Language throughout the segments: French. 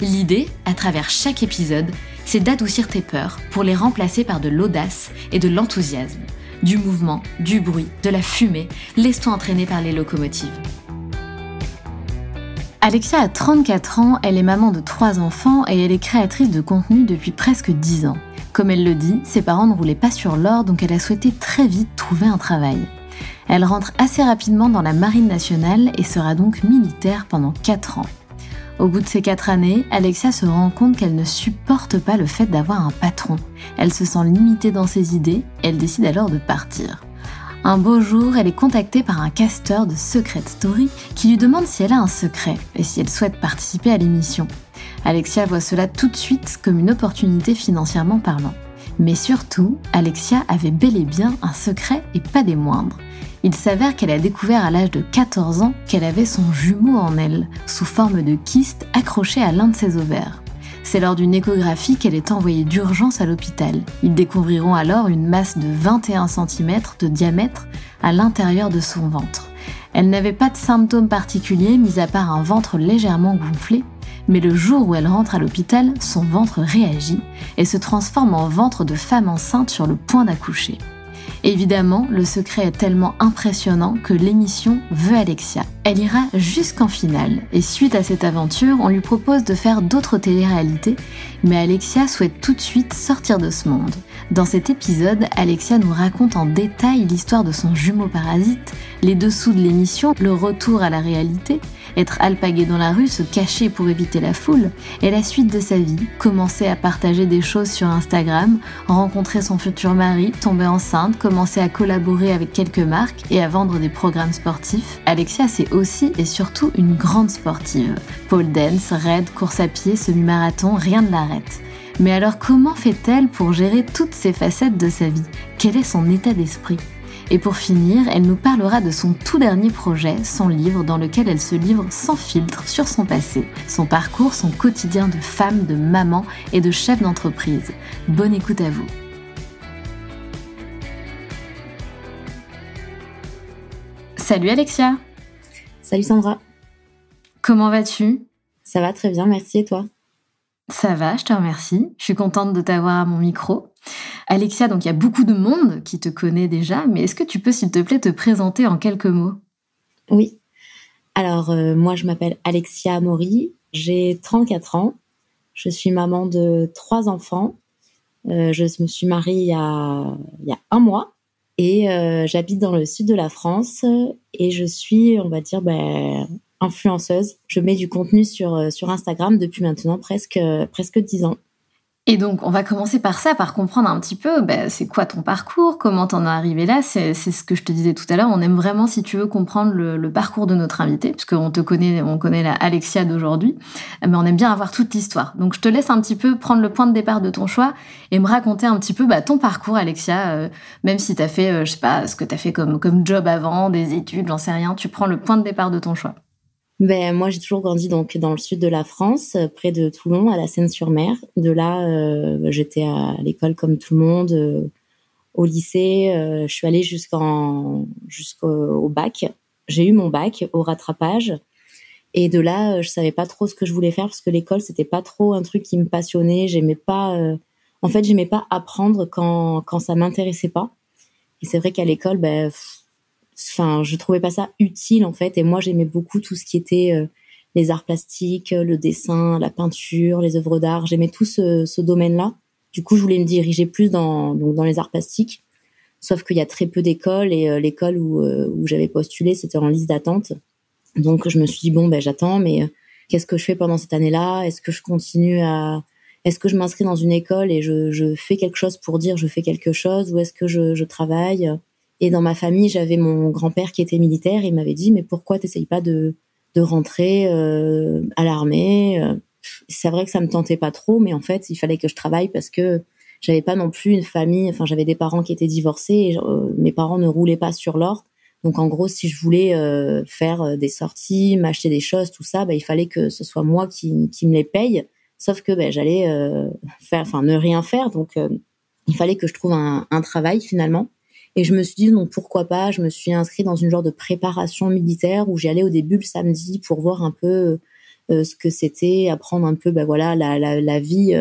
L'idée, à travers chaque épisode, c'est d'adoucir tes peurs pour les remplacer par de l'audace et de l'enthousiasme. Du mouvement, du bruit, de la fumée, laisse-toi entraîner par les locomotives. Alexia a 34 ans, elle est maman de 3 enfants et elle est créatrice de contenu depuis presque 10 ans. Comme elle le dit, ses parents ne roulaient pas sur l'or donc elle a souhaité très vite trouver un travail. Elle rentre assez rapidement dans la marine nationale et sera donc militaire pendant 4 ans. Au bout de ces 4 années, Alexia se rend compte qu'elle ne supporte pas le fait d'avoir un patron. Elle se sent limitée dans ses idées elle décide alors de partir. Un beau jour, elle est contactée par un casteur de Secret Story qui lui demande si elle a un secret et si elle souhaite participer à l'émission. Alexia voit cela tout de suite comme une opportunité financièrement parlant. Mais surtout, Alexia avait bel et bien un secret et pas des moindres. Il s'avère qu'elle a découvert à l'âge de 14 ans qu'elle avait son jumeau en elle, sous forme de kyste accroché à l'un de ses ovaires. C'est lors d'une échographie qu'elle est envoyée d'urgence à l'hôpital. Ils découvriront alors une masse de 21 cm de diamètre à l'intérieur de son ventre. Elle n'avait pas de symptômes particuliers, mis à part un ventre légèrement gonflé, mais le jour où elle rentre à l'hôpital, son ventre réagit et se transforme en ventre de femme enceinte sur le point d'accoucher. Évidemment, le secret est tellement impressionnant que l'émission veut Alexia. Elle ira jusqu'en finale et suite à cette aventure, on lui propose de faire d'autres téléréalités, mais Alexia souhaite tout de suite sortir de ce monde. Dans cet épisode, Alexia nous raconte en détail l'histoire de son jumeau parasite, les dessous de l'émission, le retour à la réalité, être alpagué dans la rue, se cacher pour éviter la foule, et la suite de sa vie, commencer à partager des choses sur Instagram, rencontrer son futur mari, tomber enceinte, commencer à collaborer avec quelques marques et à vendre des programmes sportifs. Alexia, c'est aussi et surtout une grande sportive. Pole dance, raid, course à pied, semi-marathon, rien ne l'arrête. Mais alors comment fait-elle pour gérer toutes ces facettes de sa vie? Quel est son état d'esprit? Et pour finir, elle nous parlera de son tout dernier projet, son livre dans lequel elle se livre sans filtre sur son passé, son parcours, son quotidien de femme, de maman et de chef d'entreprise. Bonne écoute à vous. Salut Alexia. Salut Sandra. Comment vas-tu? Ça va très bien, merci et toi? Ça va, je te remercie. Je suis contente de t'avoir à mon micro. Alexia, donc il y a beaucoup de monde qui te connaît déjà, mais est-ce que tu peux, s'il te plaît, te présenter en quelques mots? Oui. Alors, euh, moi, je m'appelle Alexia Maury, j'ai 34 ans, je suis maman de trois enfants, euh, je me suis mariée il y a, un mois et euh, j'habite dans le sud de la France et je suis, on va dire, ben, influenceuse. Je mets du contenu sur, sur Instagram depuis maintenant presque, presque 10 ans. Et donc, on va commencer par ça, par comprendre un petit peu, bah, c'est quoi ton parcours, comment t'en es arrivé là. C'est ce que je te disais tout à l'heure. On aime vraiment, si tu veux, comprendre le, parcours de notre invité, puisqu'on te connaît, on connaît la Alexia d'aujourd'hui, mais on aime bien avoir toute l'histoire. Donc, je te laisse un petit peu prendre le point de départ de ton choix et me raconter un petit peu bah, ton parcours, Alexia, euh, même si t'as fait, euh, je sais pas, ce que t'as fait comme, comme job avant, des études, j'en sais rien. Tu prends le point de départ de ton choix. Ben moi j'ai toujours grandi donc dans le sud de la France, près de Toulon, à la Seine-sur-Mer. De là, euh, j'étais à l'école comme tout le monde, euh, au lycée. Euh, je suis allée jusqu'en jusqu'au bac. J'ai eu mon bac au rattrapage. Et de là, je savais pas trop ce que je voulais faire parce que l'école c'était pas trop un truc qui me passionnait. J'aimais pas. en fait, j'aimais pas apprendre quand quand ça m'intéressait pas. Et c'est vrai qu'à l'école, ben enfin, je trouvais pas ça utile en fait. Et moi, j'aimais beaucoup tout ce qui était euh, les arts plastiques, le dessin, la peinture, les œuvres d'art. J'aimais tout ce, domaine-là. Du coup, je voulais me diriger plus dans, dans les arts plastiques. Sauf qu'il y a très peu d'écoles et euh, l'école où, euh, j'avais postulé, c'était en liste d'attente. Donc, je me suis dit, bon, ben, j'attends, mais qu'est-ce que je fais pendant cette année-là? Est-ce que je continue à... Est-ce que je m'inscris dans une école et je, fais quelque chose pour dire je fais quelque chose? Ou est-ce que je travaille? Et dans ma famille, j'avais mon grand-père qui était militaire. il m'avait dit, mais pourquoi t'essayes pas de, de rentrer euh, à l'armée euh? C'est vrai que ça me tentait pas trop, mais en fait, il fallait que je travaille parce que j'avais pas non plus une famille. Enfin, j'avais des parents qui étaient divorcés et euh, mes parents ne roulaient pas sur l'or. Donc, en gros, si je voulais euh, faire euh, des sorties, m'acheter des choses, tout ça, bah, il fallait que ce soit moi qui, qui me les paye. Sauf que bah, j'allais faire, enfin, ne rien faire. Donc, il fallait que je trouve un, un, travail finalement. Et je me suis dit, non, pourquoi pas? Je me suis inscrite dans une genre de préparation militaire où j'y allais au début le samedi pour voir un peu ce que c'était, apprendre un peu, bah, voilà, la, la, la vie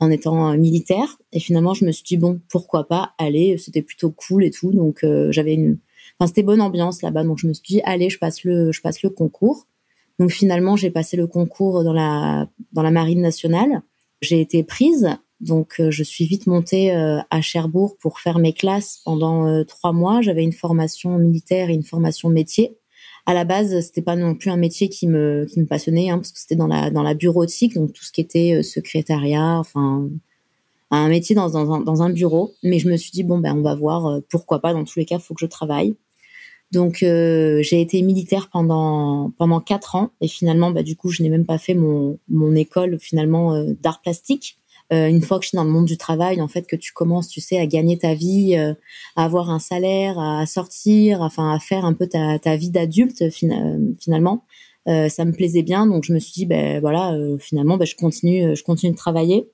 en étant militaire. Et finalement, je me suis dit bon, pourquoi pas aller? C'était plutôt cool et tout. Donc euh, j'avais une, enfin c'était bonne ambiance là-bas. Donc je me suis dit allez, je passe le, je passe le concours. Donc finalement, j'ai passé le concours dans la dans la marine nationale. J'ai été prise. Donc euh, je suis vite montée euh, à Cherbourg pour faire mes classes pendant trois mois. J'avais une formation militaire et une formation métier à la base, c'était pas non plus un métier qui me qui me passionnait, hein, parce que c'était dans la dans la bureautique, donc tout ce qui était euh, secrétariat, enfin un métier dans dans un, dans un bureau. Mais je me suis dit bon ben on va voir, euh, pourquoi pas. Dans tous les cas, il faut que je travaille. Donc euh, j'ai été militaire pendant pendant quatre ans et finalement bah du coup je n'ai même pas fait mon mon école finalement d'art plastique. Euh, une fois que je suis dans le monde du travail, en fait, que tu commences, tu sais, à gagner ta vie, euh, à avoir un salaire, à sortir, enfin, à faire un peu ta, ta vie d'adulte euh, finalement. ça me plaisait bien, donc je me suis dit, ben voilà, finalement, ben, je continue, je continue de travailler.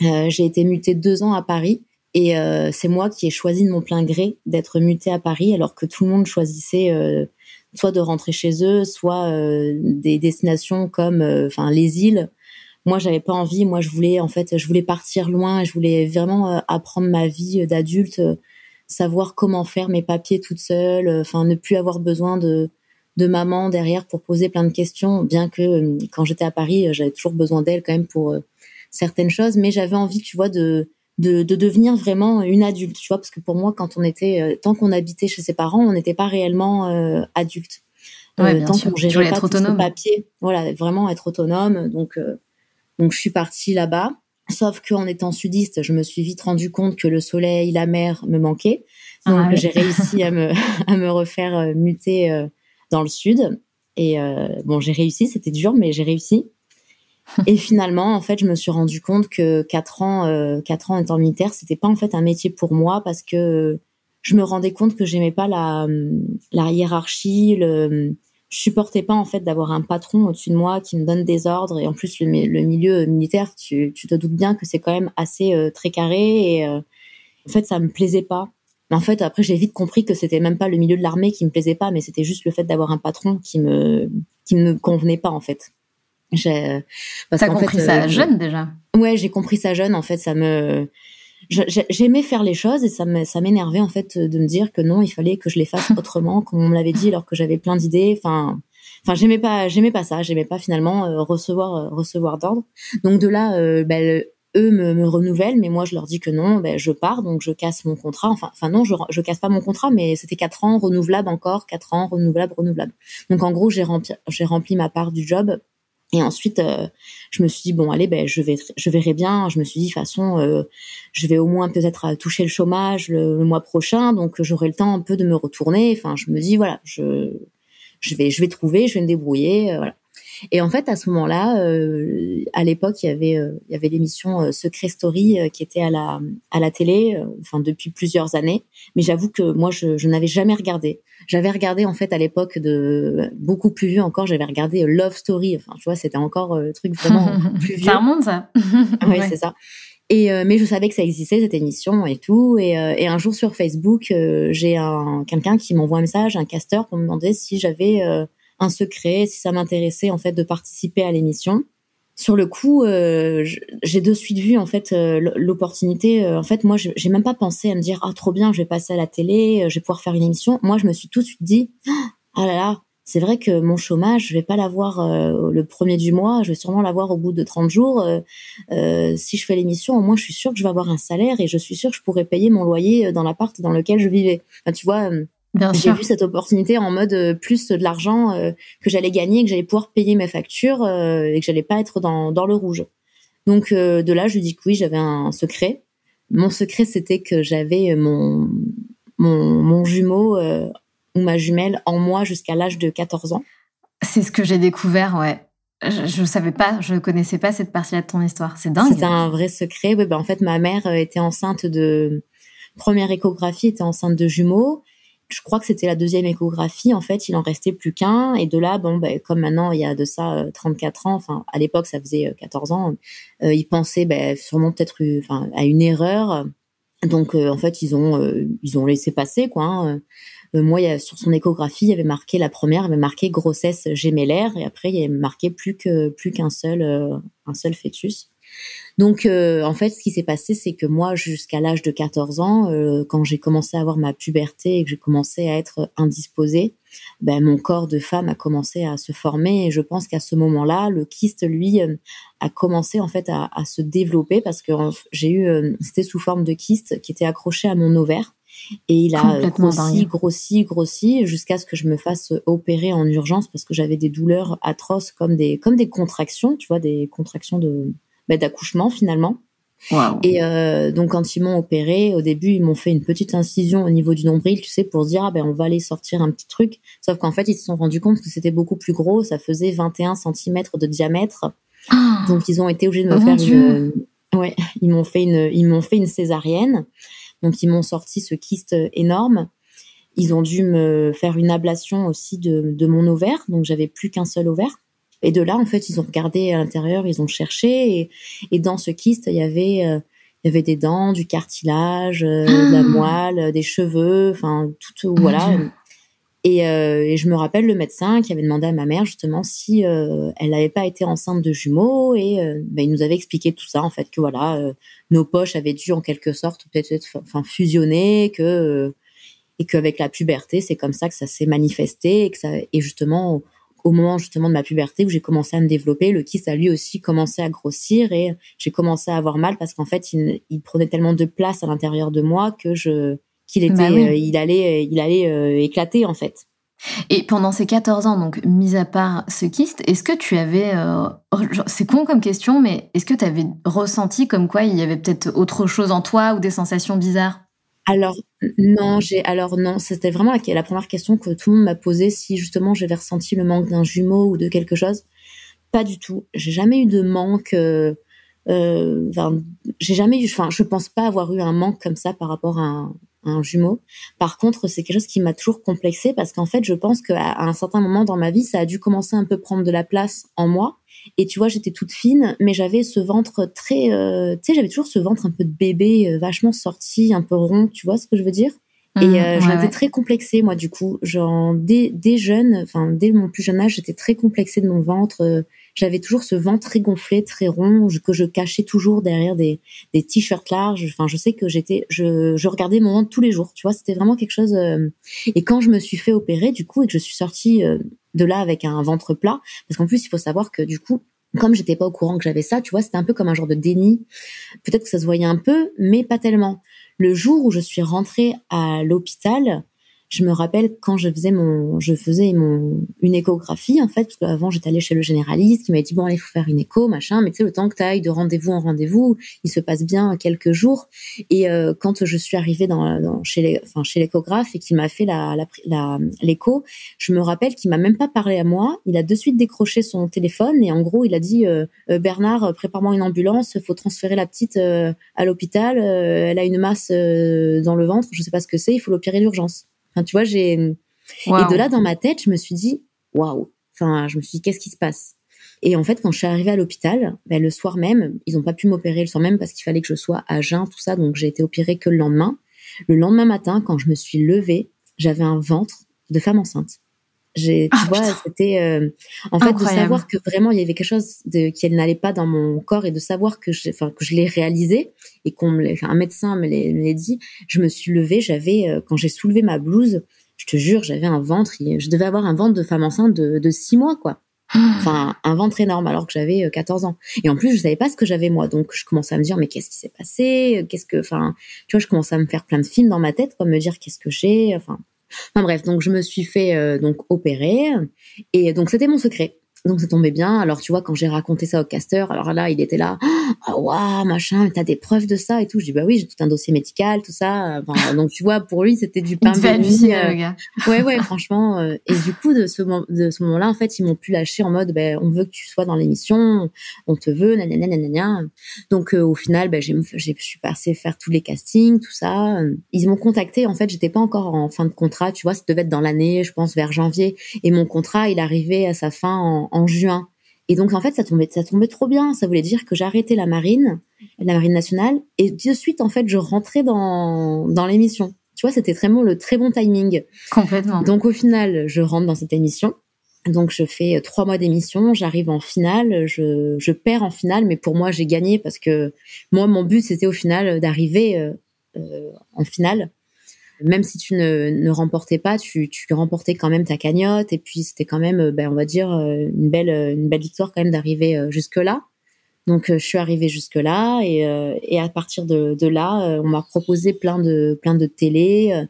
j'ai été mutée deux ans à Paris. Et c'est moi qui ai choisi de mon plein gré d'être mutée à Paris, alors que tout le monde choisissait soit de rentrer chez eux, soit des destinations comme, enfin, les îles moi j'avais pas envie. Moi je voulais en fait je voulais partir loin je voulais vraiment euh, apprendre ma vie euh, d'adulte euh, savoir comment faire mes papiers toute seule enfin ne plus avoir besoin de de maman derrière pour poser plein de questions bien que quand j'étais à Paris j'avais toujours besoin d'elle quand même pour certaines choses. Mais j'avais envie tu vois de, de de devenir vraiment une adulte tu vois parce que pour moi quand on était tant qu'on habitait chez ses parents on n'était pas réellement adulte. Ouais, tant qu'on gérait pas autonome. papier voilà vraiment être autonome. Donc donc je suis partie là-bas. Sauf qu'en étant sudiste, je me suis vite rendu compte que le soleil, la mer me manquaient. Donc ah j'ai réussi à me, à me refaire euh, muter euh, dans le sud. Et euh, bon, j'ai réussi, c'était dur, mais j'ai réussi. Et finalement, en fait, je me suis rendu compte que quatre ans, quatre ans étant militaire, c'était pas en fait un métier pour moi parce que je me rendais compte que j'aimais pas la, la hiérarchie, le, je supportais pas en fait d'avoir un patron au-dessus de moi qui me donne des ordres. Et en plus le, milieu militaire tu, te doutes bien que c'est quand même assez euh, très carré et euh, en fait ça me plaisait pas. Mais en fait après j'ai vite compris que c'était même pas le milieu de l'armée qui me plaisait pas mais c'était juste le fait d'avoir un patron qui me qui me convenait pas en fait. J'ai t'as compris ça euh, jeune déjà? Ouais j'ai compris ça jeune en fait. Ça me j'aimais faire les choses et ça m'énervait en fait de me dire que non, il fallait que je les fasse autrement, comme on me l'avait dit, alors que j'avais plein d'idées. Enfin, enfin, j'aimais pas, j'aimais pas ça, j'aimais pas finalement euh, recevoir euh, recevoir d'ordre. Donc de là, euh, ben, eux me, me, renouvellent, mais moi je leur dis que non, ben, je pars, donc je casse mon contrat. Enfin, enfin non, je, je casse pas mon contrat, mais c'était quatre ans renouvelable encore, quatre ans renouvelable, renouvelable. Donc en gros, j'ai rempli, j'ai rempli ma part du job et ensuite, euh, je me suis dit bon, allez, ben je vais, je verrai bien. Je me suis dit de toute façon, euh, je vais au moins peut-être toucher le chômage le, mois prochain, donc j'aurai le temps un peu de me retourner. Enfin, je me dis voilà, je, je vais, je vais trouver, je vais me débrouiller, euh, voilà. Et en fait, à ce moment-là, euh, à l'époque, il y avait, euh, il y avait l'émission euh, Secret Story qui était à la, à la télé, enfin depuis plusieurs années. Mais j'avoue que moi, je, je n'avais jamais regardé. J'avais regardé en fait à l'époque de beaucoup plus vieux encore. J'avais regardé Love Story. Enfin, tu vois, c'était encore un truc vraiment plus vieux. Ça remonte ça. oui, c'est ça. Et mais je savais que ça existait cette émission et tout. Et, et un jour sur Facebook, j'ai un quelqu'un qui m'envoie un message, un casteur, pour me demander si j'avais un secret, si ça m'intéressait en fait de participer à l'émission. Sur le coup, euh, j'ai de suite vu en fait euh, l'opportunité. Euh, en fait, moi, j'ai même pas pensé à me dire ah trop bien, je vais passer à la télé, je vais pouvoir faire une émission. Moi, je me suis tout de suite dit ah là là, c'est vrai que mon chômage, je vais pas l'avoir le premier du mois, je vais sûrement l'avoir au bout de 30 jours. si je fais l'émission, au moins, je suis sûre que je vais avoir un salaire et je suis sûre que je pourrais payer mon loyer dans l'appart dans lequel je vivais. tu vois, j'ai vu cette opportunité en mode euh, plus de l'argent euh, que j'allais gagner, que j'allais pouvoir payer mes factures euh, et que j'allais pas être dans, dans le rouge. Donc de là, je dis que oui, j'avais un secret. Mon secret, c'était que j'avais mon, mon, mon jumeau ou ma jumelle en moi jusqu'à l'âge de 14 ans. C'est ce que j'ai découvert, ouais. Je ne savais pas, je connaissais pas cette partie-là de ton histoire. C'est dingue. C'est un vrai secret. Oui, ben, en fait, ma mère était enceinte de première échographie, était enceinte de jumeaux je crois que c'était la deuxième échographie. En fait, il en restait plus qu'un. Et de là, bon, ben, comme maintenant, il y a de ça 34 euh, ans, enfin, à l'époque, ça faisait 14 euh, ans, euh, ils pensaient ben, sûrement peut-être enfin, à une erreur. Donc, en fait, ils ont, ils ont laissé passer, quoi. Hein. moi, sur son échographie, il y avait marqué la première, il avait marqué grossesse gémellaire, et après, il y avait marqué plus que plus qu'un seul, un seul fœtus. Donc, euh, en fait, ce qui s'est passé, c'est que moi, jusqu'à l'âge de 14 ans, euh, quand j'ai commencé à avoir ma puberté et que j'ai commencé à être indisposée, ben, mon corps de femme a commencé à se former. Et je pense qu'à ce moment-là, le kyste, lui, euh, a commencé en fait à, à se développer parce que j'ai eu, c'était sous forme de kyste qui était accroché à mon ovaire. Et il a grossi, grossi, grossi, jusqu'à ce que je me fasse opérer en urgence parce que j'avais des douleurs atroces comme des, comme des contractions, tu vois, des contractions de, bah, d'accouchement finalement. Et euh, donc quand ils m'ont opéré, au début ils m'ont fait une petite incision au niveau du nombril, tu sais, pour se dire ah ben on va aller sortir un petit truc. Sauf qu'en fait ils se sont rendus compte que c'était beaucoup plus gros, ça faisait 21 cm de diamètre. Ah donc ils ont été obligés de me faire une, ouais, ils m'ont fait une, ils m'ont fait une césarienne. Donc ils m'ont sorti ce kyste énorme. Ils ont dû me faire une ablation aussi de, de mon ovaire, donc j'avais plus qu'un seul ovaire. Et de là, en fait, ils ont regardé à l'intérieur, ils ont cherché, et, et dans ce kyste, il y avait, euh, il y avait des dents, du cartilage, euh, de la ah. moelle, des cheveux, enfin tout, voilà. Et, euh, et, je me rappelle le médecin qui avait demandé à ma mère justement si elle n'avait pas été enceinte de jumeaux et ben, il nous avait expliqué tout ça en fait que voilà nos poches avaient dû en quelque sorte peut-être enfin fusionner que et qu'avec la puberté c'est comme ça que ça s'est manifesté et que ça et justement au moment justement de ma puberté où j'ai commencé à me développer, le kyste a lui aussi commencé à grossir et j'ai commencé à avoir mal parce qu'en fait il, prenait tellement de place à l'intérieur de moi que je qu'il bah était euh, il allait il allait euh, éclater en fait. Et pendant ces 14 ans, donc mis à part ce kyste, est-ce que tu avais, euh, c'est con comme question, mais est-ce que tu avais ressenti comme quoi il y avait peut-être autre chose en toi ou des sensations bizarres? Alors non, j'ai alors non, c'était vraiment la, première question que tout le monde m'a posée si justement j'avais ressenti le manque d'un jumeau ou de quelque chose. Pas du tout. J'ai jamais eu de manque. Euh, euh, j'ai jamais eu. Enfin, je pense pas avoir eu un manque comme ça par rapport à un, jumeau. Par contre, c'est quelque chose qui m'a toujours complexé parce qu'en fait, je pense qu'à un certain moment dans ma vie, ça a dû commencer un peu prendre de la place en moi et tu vois, j'étais toute fine, mais j'avais ce ventre très, euh, tu sais, j'avais toujours ce ventre un peu de bébé, euh, vachement sorti, un peu rond, tu vois ce que je veux dire? Et mmh, euh, j'étais très complexée, moi, du coup. Genre, dès, dès jeune, enfin, dès mon plus jeune âge, j'étais très complexée de mon ventre. J'avais toujours ce ventre très gonflé, très rond, que je cachais toujours derrière des, des t-shirts larges. Enfin, je sais que j'étais, je, je regardais mon ventre tous les jours, tu vois. C'était vraiment quelque chose. Et quand je me suis fait opérer, du coup, et que je suis sortie de là avec un ventre plat. Parce qu'en plus, il faut savoir que du coup, comme j'étais pas au courant que j'avais ça, tu vois, c'était un peu comme un genre de déni. Peut-être que ça se voyait un peu, mais pas tellement. Le jour où je suis rentrée à l'hôpital, je me rappelle quand je faisais mon, je faisais mon, une échographie, en fait, parce qu'avant, j'étais allée chez le généraliste qui m'avait dit, bon, allez, faut faire une écho, machin, mais tu sais, le temps que tu ailles de rendez-vous en rendez-vous, il se passe bien quelques jours. Et euh, quand je suis arrivée dans, chez les, enfin, chez l'échographe et qu'il m'a fait la, l'écho, je me rappelle qu'il m'a même pas parlé à moi. Il a de suite décroché son téléphone et en gros, il a dit, euh, euh, Bernard, prépare-moi une ambulance, faut transférer la petite à l'hôpital, elle a une masse dans le ventre, je sais pas ce que c'est, il faut l'opérer d'urgence. Enfin, tu vois, j'ai et de là dans ma tête, je me suis dit waouh. Enfin, je me suis dit qu'est-ce qui se passe? Et en fait, quand je suis arrivée à l'hôpital, ben, le soir même, ils n'ont pas pu m'opérer le soir même parce qu'il fallait que je sois à jeun, tout ça. Donc j'ai été opérée que le lendemain. Le lendemain matin, quand je me suis levée, j'avais un ventre de femme enceinte. J'ai, tu ah, vois, c'était euh, en fait de savoir que vraiment il y avait quelque chose de, qui n'allait pas dans mon corps et de savoir que je, enfin que je l'ai réalisé et qu'on un médecin me l'ait dit. Je me suis levée, j'avais euh, quand j'ai soulevé ma blouse, je te jure, j'avais un ventre, je devais avoir un ventre de femme enceinte de, de six mois quoi. Ah. Enfin, un ventre énorme alors que j'avais 14 euh, ans. Et en plus, je savais pas ce que j'avais moi. Donc, je commençais à me dire, mais qu'est-ce qui s'est passé? Qu'est-ce que, enfin, tu vois, je commençais à me faire plein de films dans ma tête, quoi, me dire qu'est-ce que j'ai? Enfin, Enfin bref, donc je me suis fait euh, donc opérer et donc c'était mon secret. Donc ça tombait bien. Alors tu vois, quand j'ai raconté ça au casteur, alors là, il était là, ah waouh, machin, t'as des preuves de ça et tout. Je dis bah oui, j'ai tout un dossier médical, tout ça. donc tu vois, pour lui, c'était du pain béni. Euh, ouais, ouais, franchement. Euh, et du coup, de ce, de ce moment-là, en fait, ils m'ont pu lâcher en mode, ben, on veut que tu sois dans l'émission, on te veut, nanana, nanana. Donc euh, au final, ben, j'ai, je suis passée faire tous les castings, tout ça. Ils m'ont contacté. En fait, j'étais pas encore en fin de contrat. Tu vois, ça devait être dans l'année, je pense vers janvier. Et mon contrat, il arrivait à sa fin en en juin. Et donc en fait, ça tombait, ça tombait trop bien. Ça voulait dire que j'arrêtais la marine, la marine nationale, et de suite en fait, je rentrais dans dans l'émission. Tu vois, c'était vraiment le très bon timing. Complètement. Donc au final, je rentre dans cette émission. Donc je fais trois mois d'émission, j'arrive en finale, je, je perds en finale, mais pour moi j'ai gagné parce que moi mon but c'était au final d'arriver euh, euh, en finale même si tu ne, ne remportais pas, tu, tu, remportais quand même ta cagnotte. Et puis c'était quand même, ben, on va dire, euh, une belle, une belle victoire quand même d'arriver euh, jusque là. Donc je suis arrivée jusque là et, et à partir de, de là, on m'a proposé plein de plein de télé.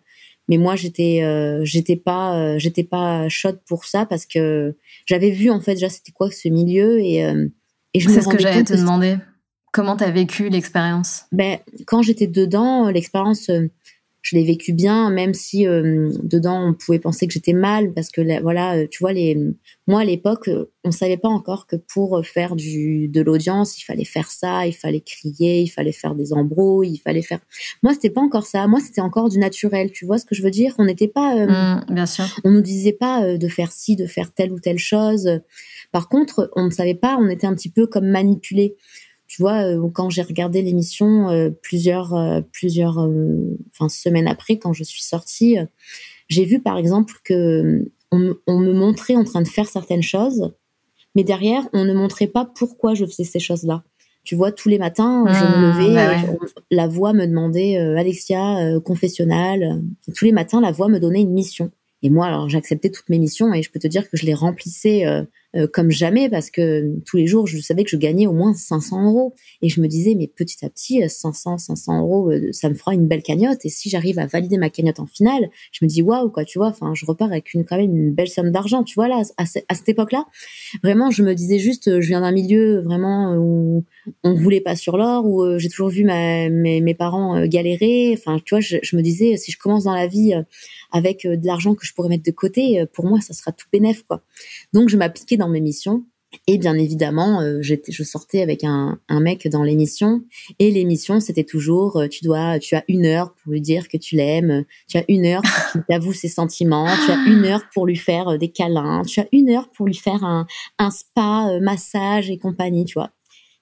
mais moi j'étais j'étais pas j'étais pas chaude pour ça parce que j'avais vu en fait déjà c'était quoi ce milieu et et je me ce que j'allais te demander. Comment tu as vécu l'expérience? Ben quand j'étais dedans, l'expérience je l'ai vécu bien, même si euh, dedans on pouvait penser que j'étais mal, parce que voilà, euh, tu vois, les, moi à l'époque, on savait pas encore que pour faire du de l'audience, il fallait faire ça, il fallait crier, il fallait faire des embrouilles, il fallait faire. Moi, c'était pas encore ça. Moi, c'était encore du naturel. Tu vois ce que je veux dire? On n'était pas. Euh, mmh, bien sûr. On nous disait pas de faire ci, de faire telle ou telle chose. Par contre, on ne savait pas. On était un petit peu comme manipulés tu vois, euh, quand j'ai regardé l'émission euh, plusieurs, euh, plusieurs, enfin semaines après, quand je suis sortie, j'ai vu par exemple que on, me montrait en train de faire certaines choses, mais derrière, on ne montrait pas pourquoi je faisais ces choses-là. Tu vois, tous les matins, je me mmh, levais, bah la voix me demandait Alexia, confessionnal. tous les matins, la voix me donnait une mission. Et moi, alors j'acceptais toutes mes missions et je peux te dire que je les remplissais euh, comme jamais parce que tous les jours, je savais que je gagnais au moins 500 euros. Et je me disais, mais petit à petit, 500, euh, 500 euros, euh, ça me fera une belle cagnotte. Et si j'arrive à valider ma cagnotte en finale, je me dis, waouh, quoi, tu vois, enfin, je repars avec une, quand même une belle somme d'argent, tu vois, là, à, cette époque-là. Vraiment, je me disais juste, je viens d'un milieu vraiment où on voulait pas sur l'or, où j'ai toujours vu mes, mes, parents galérer. Enfin, tu vois, je, je, me disais, si je commence dans la vie avec de l'argent que je pourrais mettre de côté, pour moi, ça sera tout bénef, quoi. Donc, je m'appliquais dans mes missions. Et bien évidemment, euh, je sortais avec un, mec dans l'émission. Et l'émission, c'était toujours, euh, tu dois, tu as une heure pour lui dire que tu l'aimes. Tu as une heure pour qu'il t'avoue ses sentiments. Tu as une heure pour lui faire euh, des câlins. Tu as une heure pour lui faire un, un spa, massage et compagnie, tu vois.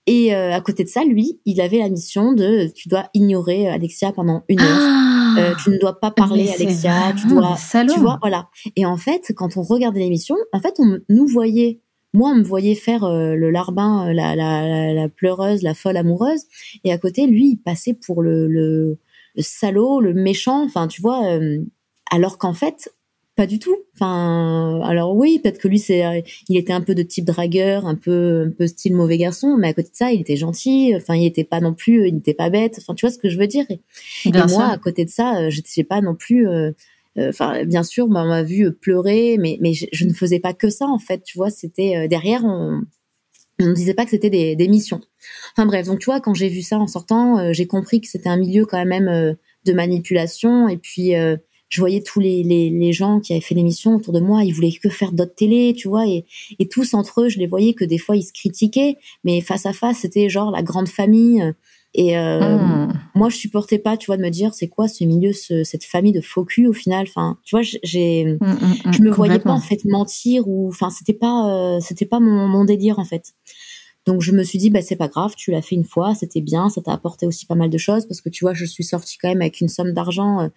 Et à côté de ça, lui, il avait la mission de, tu dois ignorer Alexia pendant une heure. Ah tu ne dois pas parler Alexia. Tu dois, tu vois, voilà. Et en fait, quand on regardait l'émission, en fait, on nous voyait moi, on me voyait faire euh, le larbin, euh, la, la, la, pleureuse, la folle amoureuse, et à côté, lui, il passait pour le, le, salaud, le méchant. Enfin, tu vois, euh, alors qu'en fait, pas du tout. Enfin, alors oui, peut-être que lui, c'est, il était un peu de type dragueur, un peu, un peu style mauvais garçon, mais à côté de ça, il était gentil. Enfin, il était pas non plus, il n'était pas bête. Enfin, tu vois ce que je veux dire? Et, moi, à côté de ça, j'étais pas non plus. Euh, enfin, bien sûr, bah, on m'a vu pleurer, mais mais je, ne faisais pas que ça en fait. Tu vois, c'était euh, derrière on on ne disait pas que c'était des, des, missions. Enfin bref, donc tu vois, quand j'ai vu ça en sortant, euh, j'ai compris que c'était un milieu quand même de manipulation. Et puis, je voyais tous les, les, les, gens qui avaient fait l'émission autour de moi, ils voulaient que faire d'autres télé, tu vois. Et, et tous entre eux, je les voyais que des fois, ils se critiquaient. Mais face à face, c'était genre la grande famille. Et euh, hmm. moi, je supportais pas, tu vois, de me dire, c'est quoi ce milieu, ce, cette famille de faux cul au final. Enfin, tu vois, j'ai, hmm, hmm, je me voyais pas en fait mentir ou, enfin, c'était pas, euh, c'était pas mon, mon délire en fait. Donc je me suis dit bah c'est pas grave, tu l'as fait une fois, c'était bien, ça t'a apporté aussi pas mal de choses parce que tu vois je suis sortie quand même avec une somme d'argent euh,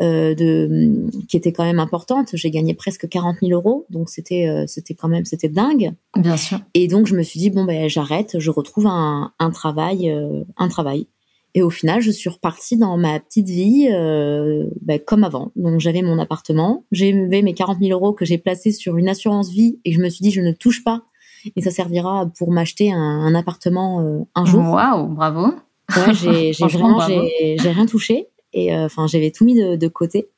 euh de qui était quand même importante. J'ai gagné presque 40 000 euros, donc c'était euh, c'était quand même c'était dingue. Bien sûr. Et donc je me suis dit bon ben j'arrête, je retrouve un, un travail euh, un travail. Et au final, je suis repartie dans ma petite vie euh, ben, comme avant. Donc j'avais mon appartement, j'ai mes 40 000 euros que j'ai placés sur une assurance vie et je me suis dit je ne touche pas et ça servira pour m'acheter un, appartement euh, un jour. Waouh, bravo. Ouais, j'ai vraiment j'ai rien touché et euh, enfin j'avais tout mis de, côté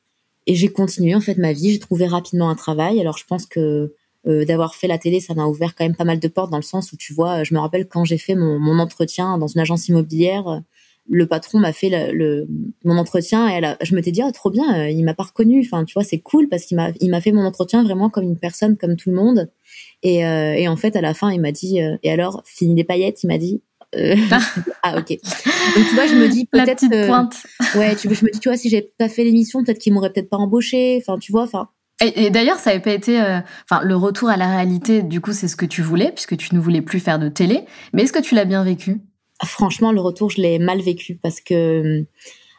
et j'ai continué en fait ma vie. J'ai trouvé rapidement un travail. Alors je pense que d'avoir fait la télé, ça m'a ouvert quand même pas mal de portes dans le sens où tu vois, je me rappelle quand j'ai fait mon, mon, entretien dans une agence immobilière, le patron m'a fait le, mon entretien et elle je me t'ai dit oh, trop bien, il m'a pas reconnu. Enfin, tu vois, c'est cool parce qu'il m'a il m'a fait mon entretien vraiment comme une personne comme tout le monde. Et, et en fait, à la fin, il m'a dit et alors fini les paillettes, il m'a dit euh, ah ok. Donc tu vois, je me dis peut-être. La pointe. ouais, tu, je me dis tu vois si j'avais pas fait l'émission, peut-être qu'ils m'auraient peut-être pas embauché. Enfin, tu vois, enfin. Et, d'ailleurs, ça n'avait pas été, euh, enfin, le retour à la réalité. Du coup, c'est ce que tu voulais, puisque tu ne voulais plus faire de télé. Mais est-ce que tu l'as bien vécu? Franchement, le retour, je l'ai mal vécu parce que,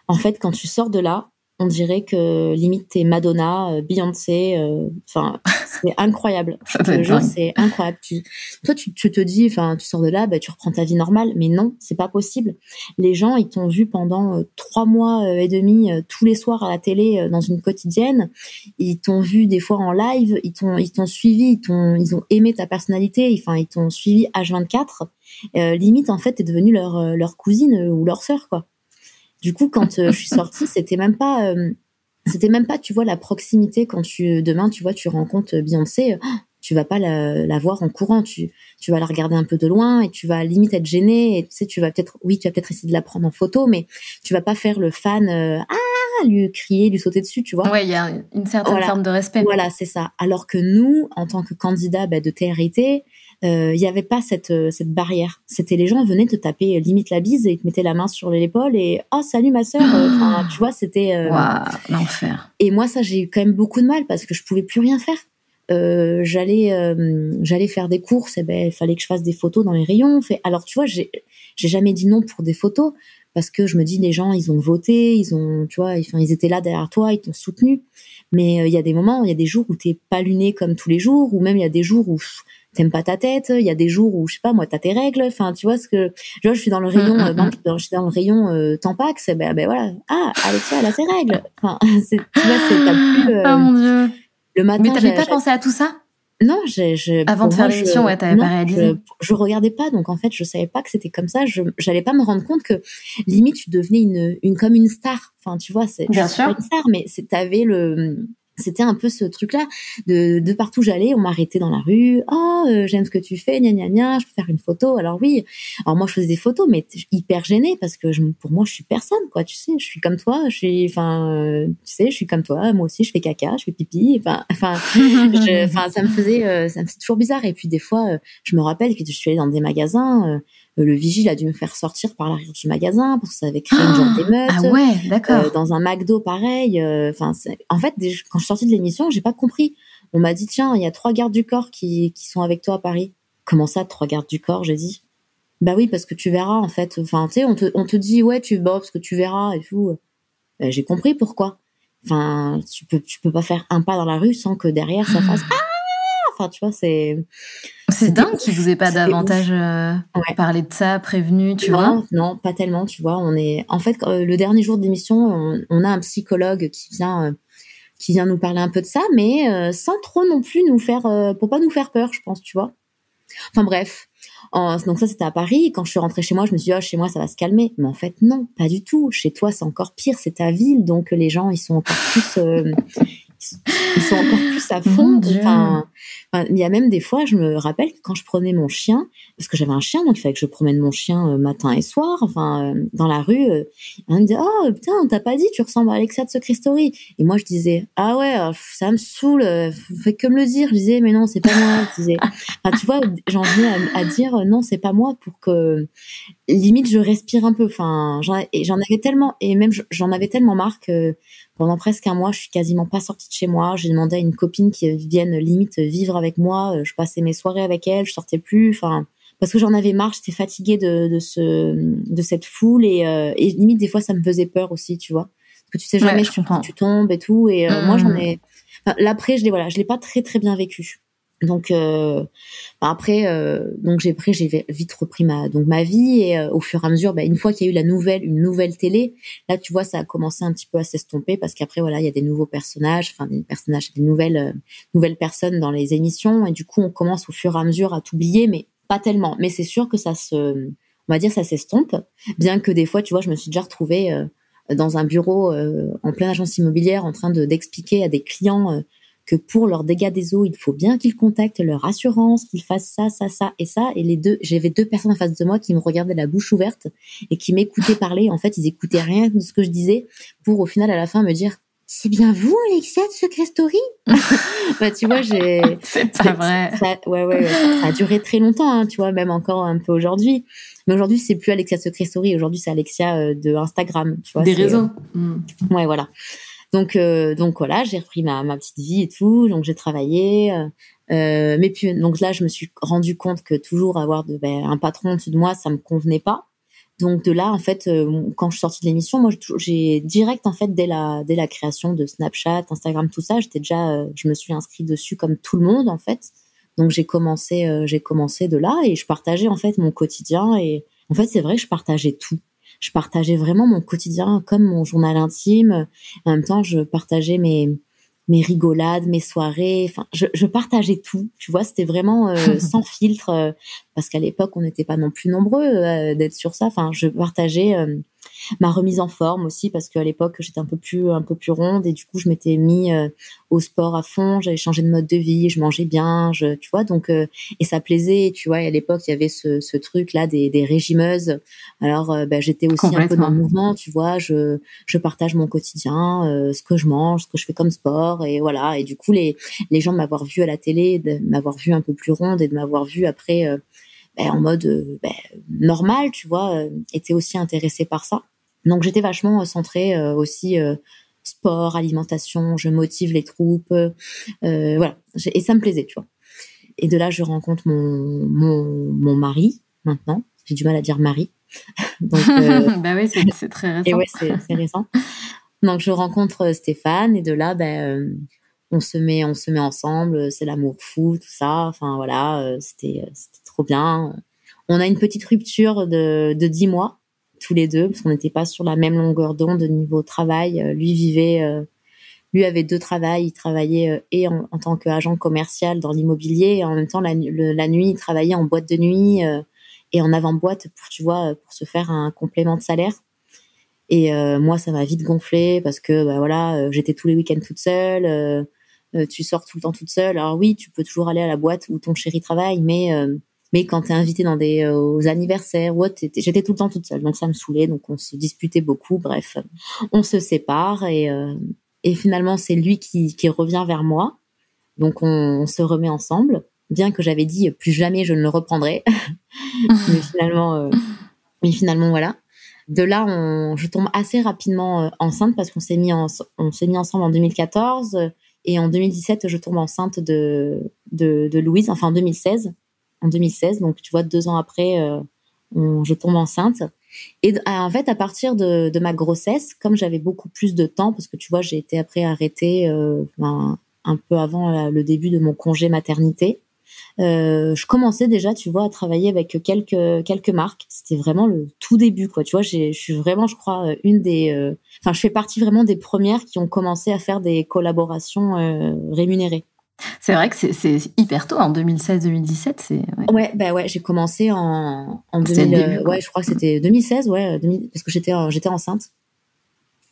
en fait, quand tu sors de là, on dirait que limite t'es Madonna, euh, Beyoncé, euh, enfin c'est incroyable. c'est incroyable. Tu, toi tu, tu, te dis, enfin tu sors de là, bah, tu reprends ta vie normale, mais non, c'est pas possible. Les gens ils t'ont vu pendant euh, trois mois et demi tous les soirs à la télé dans une quotidienne, ils t'ont vu des fois en live, ils t'ont ils t'ont suivi, ils t'ont ils ont aimé ta personnalité, enfin ils t'ont suivi H24. limite en fait t'es devenue leur leur cousine ou leur sœur quoi. Du coup, quand euh, je suis sortie, c'était même pas, euh, c'était même pas, tu vois, la proximité. Quand tu demain, tu vois, tu rencontres Beyoncé, oh, tu vas pas la, voir en courant, tu, tu vas la regarder un peu de loin et tu vas limite être gêné. Et tu sais, tu vas peut-être, oui, tu vas peut-être essayer de la prendre en photo, mais tu vas pas faire le fan. Euh, ah, lui crier, lui sauter dessus, tu vois. Ouais, il y a une certaine forme de respect. Voilà, c'est ça. Alors que nous, en tant que candidat bah, de TRT, euh, il n'y avait pas cette, euh, cette barrière. C'était les gens venaient te taper euh, limite la bise et ils te mettaient la main sur l'épaule et oh salut ma sœur. tu vois, c'était l'enfer. Et moi ça j'ai eu quand même beaucoup de mal parce que je pouvais plus rien faire. j'allais j'allais faire des courses et ben il fallait que je fasse des photos dans les rayons fait alors tu vois j'ai j'ai jamais dit non pour des photos parce que je me dis les gens ils ont voté ils ont tu vois enfin ils étaient là derrière toi ils t'ont soutenu mais il y a des moments il y a des jours où t'es pas luné comme tous les jours ou même il y a des jours où t'aimes pas ta tête. Il y a des jours où je sais pas moi, t'as tes règles. Enfin, tu vois ce que. je suis dans le rayon, mm, mm, mm. je suis dans le rayon euh, Tampax. Ben, ben voilà. Ah, Alexia, elle a ses règles. Enfin, tu vois, c'est t'as plus. Euh, oh mon dieu. Le matin. Mais t'avais pas pensé à tout ça? Non, je, avant de faire l'émission, ouais, t'avais pas réalisé. Je, regardais pas, donc en fait, je savais pas que c'était comme ça. Je, j'allais pas me rendre compte que limite tu devenais une, une comme une star. Enfin, tu vois, c'est bien sûr une star, mais t'avais le c'était un peu ce truc-là de, de partout j'allais, on m'arrêtait dans la rue. Oh, euh, j'aime ce que tu fais, gna gna gna. Je peux faire une photo. Alors oui. Alors moi je faisais des photos, mais hyper gênée parce que je, pour moi je suis personne, quoi. Tu sais, je suis comme toi. Je suis, enfin, euh, tu sais, je suis comme toi. Moi aussi je fais caca, je fais pipi. Enfin, enfin, ça me faisait, euh, ça me faisait toujours bizarre. Et puis des fois, je me rappelle que je suis allée dans des magasins euh, le vigile a dû me faire sortir par l'arrière du magasin parce que ça avait créé une genre d'émeute. Ah ouais, d'accord. Euh, dans un McDo, pareil. Euh, enfin, en fait, quand je suis sortie de l'émission, j'ai pas compris. On m'a dit tiens, il y a trois gardes du corps qui, qui sont avec toi à Paris. Comment ça, trois gardes du corps J'ai dit. Bah oui, parce que tu verras en fait. Enfin, tu sais, on te, on te dit ouais, tu bah, parce que tu verras et tout. Bah, j'ai compris pourquoi. Enfin, tu peux, tu peux pas faire un pas dans la rue sans que derrière ça fasse ah Enfin, tu vois, c'est. C'est dingue qu'ils vous aient pas davantage euh, parlé de ça, prévenu, tu vois? Non, pas tellement, tu vois. On est, en fait, euh, le dernier jour d'émission, on, on, a un psychologue qui vient, euh, qui vient nous parler un peu de ça, mais sans trop non plus nous faire, pour pas nous faire peur, je pense, tu vois. Enfin bref. donc ça c'était à Paris. Quand je suis rentrée chez moi, je me suis dit oh, chez moi ça va se calmer. Mais en fait non, pas du tout. Chez toi c'est encore pire, c'est ta ville, donc les gens ils sont encore plus, ils sont encore plus à fond. Enfin, il y a même des fois, je me rappelle que quand je prenais mon chien, parce que j'avais un chien, donc il fallait que je promène mon chien euh, matin et soir, enfin, euh, dans la rue, euh, on me disait, oh, putain, on t'a pas dit, tu ressembles à Alexa de Secret Story. Et moi, je disais, ah ouais, ça me saoule, faites que me le dire. Je disais, mais non, c'est pas moi. Je disais, enfin, tu vois, j'en venais à, dire, non, c'est pas moi pour que, limite, je respire un peu. Enfin, j'en avais tellement, et même j'en avais tellement marre que pendant presque un mois, je suis quasiment pas sortie de chez moi. J'ai demandé à une copine qui vienne limite vivre avec moi. Euh, je passais mes soirées avec elle, je sortais plus. Enfin, parce que j'en avais marre, j'étais fatiguée de, de ce, de cette foule et, euh, et limite des fois ça me faisait peur aussi, tu vois. Parce que tu sais jamais si tu tombes et tout. Et euh, moi j'en mmh. ai. L'après, je l'ai voilà, je l'ai pas très très bien vécu. Donc euh, bah, après, euh, donc j'ai après j'ai vite repris ma donc ma vie et euh, au fur et à mesure, bah, une fois qu'il y a eu la nouvelle une nouvelle télé, là tu vois ça a commencé un petit peu à s'estomper parce qu'après voilà il y a des nouveaux personnages, enfin des personnages, des nouvelles nouvelles personnes dans les émissions et du coup on commence au fur et à mesure à t'oublier, mais pas tellement. Mais c'est sûr que ça se, on va dire ça s'estompe, bien que des fois tu vois je me suis déjà retrouvée dans un bureau en pleine agence immobilière en train de d'expliquer à des clients que pour leur dégâts des eaux, il faut bien qu'ils contactent leur assurance, qu'ils fassent ça, ça, ça et ça. Et les deux, j'avais deux personnes en face de moi qui me regardaient la bouche ouverte et qui m'écoutaient parler. En fait, ils écoutaient rien de ce que je disais pour au final à la fin me dire c'est bien vous, Alexia de Secret Story? Bah, tu vois, j'ai. C'est pas vrai. Ça, ouais, ouais, ça, a duré très longtemps, hein, tu vois, même encore un peu aujourd'hui. Mais aujourd'hui, c'est plus Alexia de Secret Story. Aujourd'hui, c'est Alexia euh, de Instagram, tu vois. Des réseaux. Euh. Ouais, voilà. Donc, euh, donc voilà, j'ai repris ma, ma petite vie et tout. Donc, j'ai travaillé. Euh, mais puis, donc là, je me suis rendu compte que toujours avoir de, ben, un patron au-dessus de moi, ça me convenait pas. Donc de là, en fait, euh, quand je suis sortie de l'émission, moi, j'ai direct, en fait, dès la dès la création de Snapchat, Instagram, tout ça, j'étais déjà, euh, je me suis inscrite dessus comme tout le monde, en fait. Donc j'ai commencé, euh, j'ai commencé de là et je partageais en fait mon quotidien et en fait c'est vrai que je partageais tout. Je partageais vraiment mon quotidien comme mon journal intime. En même temps, je partageais mes mes rigolades, mes soirées. Enfin, je, je partageais tout. Tu vois, c'était vraiment euh, sans filtre euh, parce qu'à l'époque, on n'était pas non plus nombreux euh, d'être sur ça. Enfin, je partageais ma remise en forme aussi parce qu'à l'époque j'étais un peu plus un peu plus ronde et du coup je m'étais mis euh, au sport à fond. J'avais changé de mode de vie je mangeais bien je tu vois donc euh, et ça plaisait tu vois à l'époque il y avait ce, ce truc là des, des régimeuses. Alors euh, bah, j'étais aussi un peu dans le mouvement tu vois je je partage mon quotidien ce que je mange ce que je fais comme sport et voilà. Et du coup les les gens de m'avoir vu à la télé de m'avoir vu un peu plus ronde et de m'avoir vu après ben, en mode ben, normal, tu vois, étaient aussi intéressés par ça. Donc j'étais vachement euh, centrée euh, aussi euh, sport, alimentation, je motive les troupes, voilà. Et ça me plaisait, tu vois. Et de là, je rencontre mon, mon, mon mari maintenant. J'ai du mal à dire mari. Donc, bah oui, c'est très récent. Et ouais, c'est récent. Donc je rencontre Stéphane et de là, ben, on se met, on se met ensemble. C'est l'amour fou, tout ça. Enfin voilà, c'était trop bien. On a une petite rupture de, de 10 mois tous les deux parce qu'on n'était pas sur la même longueur d'onde de niveau travail. Euh, lui vivait, euh, lui avait deux travails. Il travaillait euh, et en, tant qu'agent commercial dans l'immobilier et en même temps la, nuit il travaillait en boîte de nuit et en avant boîte pour tu vois pour se faire un complément de salaire. Et moi ça m'a vite gonflé parce que bah voilà j'étais tous les week-ends toute seule. tu sors tout le temps toute seule. Alors oui, tu peux toujours aller à la boîte où ton chéri travaille, mais mais quand t'es invité dans des euh, aux anniversaires ou autre, j'étais tout le temps toute seule, donc ça me saoulait. Donc on se disputait beaucoup. Bref, on se sépare et euh, et finalement c'est lui qui qui revient vers moi. Donc on, se remet ensemble, bien que j'avais dit plus jamais je ne le reprendrai. mais finalement, euh, mais finalement voilà. De là, on, je tombe assez rapidement enceinte parce qu'on s'est mis en, on s'est mis ensemble en 2014 et en 2017 je tombe enceinte de de, de Louise, enfin en 2016 en 2016. Donc, tu vois, deux ans après, euh, je tombe enceinte. Et en fait, à partir de, ma grossesse, comme j'avais beaucoup plus de temps, parce que tu vois, j'ai été après arrêtée euh, un peu avant le début de mon congé maternité, euh, je commençais déjà, tu vois, à travailler avec quelques quelques marques. C'était vraiment le tout début, quoi. Tu vois, je suis vraiment, je crois, une des, enfin, je fais partie vraiment des premières qui ont commencé à faire des collaborations rémunérées. C'est vrai que c'est hyper tôt, en 2016-2017. c'est ouais. bah ouais, j'ai commencé en, en 2000, euh, ouais, je crois que c'était 2016, ouais, parce que j'étais j'étais enceinte.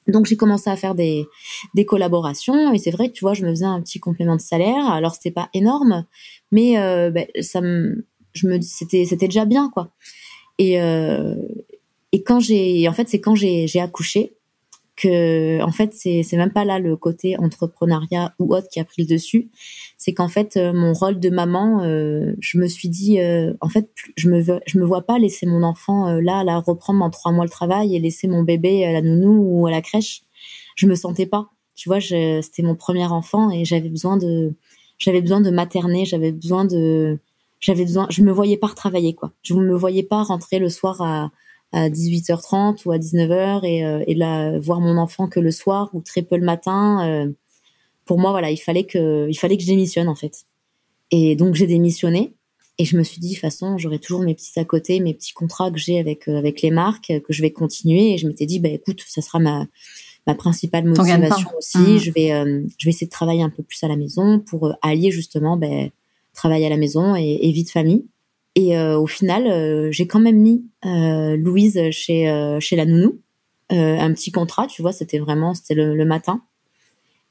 Donc j'ai commencé à faire des, des collaborations et c'est vrai que tu vois, je me faisais un petit complément de salaire. Alors c'était pas énorme, mais euh, bah, ça me, je me c'était c'était déjà bien quoi. Et euh, et quand j'ai, en fait, c'est quand j'ai accouché que en fait c'est c'est même pas là le côté entrepreneuriat ou autre qui a pris le dessus. C'est qu'en fait euh, mon rôle de maman euh, je me suis dit euh, en fait je me je me vois pas laisser mon enfant là là reprendre en trois mois le travail et laisser mon bébé à la nounou ou à la crèche. Je me sentais pas. Tu vois c'était mon premier enfant et j'avais besoin de j'avais besoin de materner j'avais besoin de j'avais besoin je me voyais pas retravailler quoi. Je me voyais pas rentrer le soir à à 18h30 ou à 19h et, euh, et là voir mon enfant que le soir ou très peu le matin. Euh, pour moi, voilà, il fallait que, il fallait que je démissionne en fait. Et donc j'ai démissionné. Et je me suis dit, de toute façon, j'aurai toujours mes petits à côté, mes petits contrats que j'ai avec euh, avec les marques, que je vais continuer. Et je m'étais dit, bah écoute, ça sera ma ma principale motivation aussi. Mmh. Je vais je vais essayer de travailler un peu plus à la maison pour allier justement ben travail à la maison et, et vie de famille. Et euh, au final, euh, j'ai quand même mis euh, Louise chez chez la nounou, un petit contrat, tu vois, c'était vraiment c'était le, matin.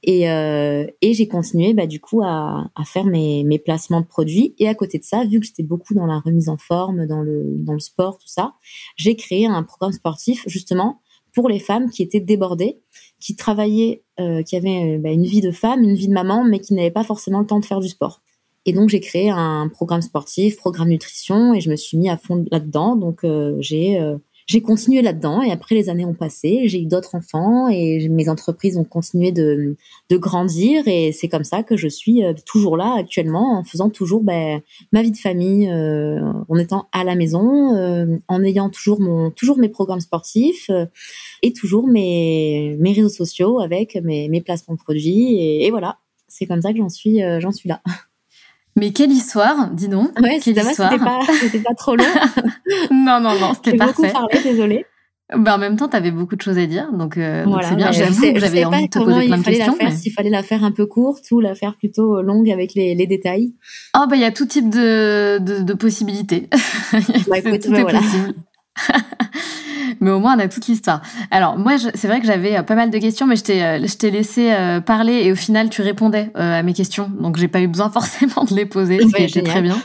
Et, euh, et j'ai continué bah, du coup à, à faire mes, mes, placements de produits. Et à côté de ça, vu que j'étais beaucoup dans la remise en forme, dans le, dans le sport, tout ça, j'ai créé un programme sportif justement pour les femmes qui étaient débordées, qui travaillaient, euh, qui avaient bah, une vie de femme, une vie de maman, mais qui n'avaient pas forcément le temps de faire du sport. Et donc j'ai créé un programme sportif, programme nutrition, et je me suis mis à fond là-dedans. Donc euh, j'ai euh, j'ai continué là-dedans. Et après les années ont passé, j'ai eu d'autres enfants et mes entreprises ont continué de, de grandir. Et c'est comme ça que je suis euh, toujours là actuellement en faisant toujours ben, ma vie de famille, en étant à la maison, en ayant toujours mon toujours mes programmes sportifs et toujours mes mes réseaux sociaux avec mes, mes placements de produits. Et, et voilà, c'est comme ça que j'en suis j'en suis là. Mais quelle histoire, dis donc. Ouais, quelle histoire. C'était pas, c'était pas trop long. non, non, non, c'était parfait. beaucoup parlé, désolée. Ben, en même temps, tu avais beaucoup de choses à dire, donc euh, voilà, c'est bien. J'avoue que j'avais envie de te poser plein de questions. mais... S'il fallait la faire un peu courte ou la faire plutôt longue avec les, les détails. Oh, bah, il y a tout type de, de, de possibilités. Bah, écoute, tout bah, est voilà. possible. mais au moins on a toute l'histoire. Alors moi, c'est vrai que j'avais euh, pas mal de questions, mais je t'ai, euh, je t'ai laissé euh, parler et au final tu répondais à mes questions, donc j'ai pas eu besoin forcément de les poser, ce qui était très bien.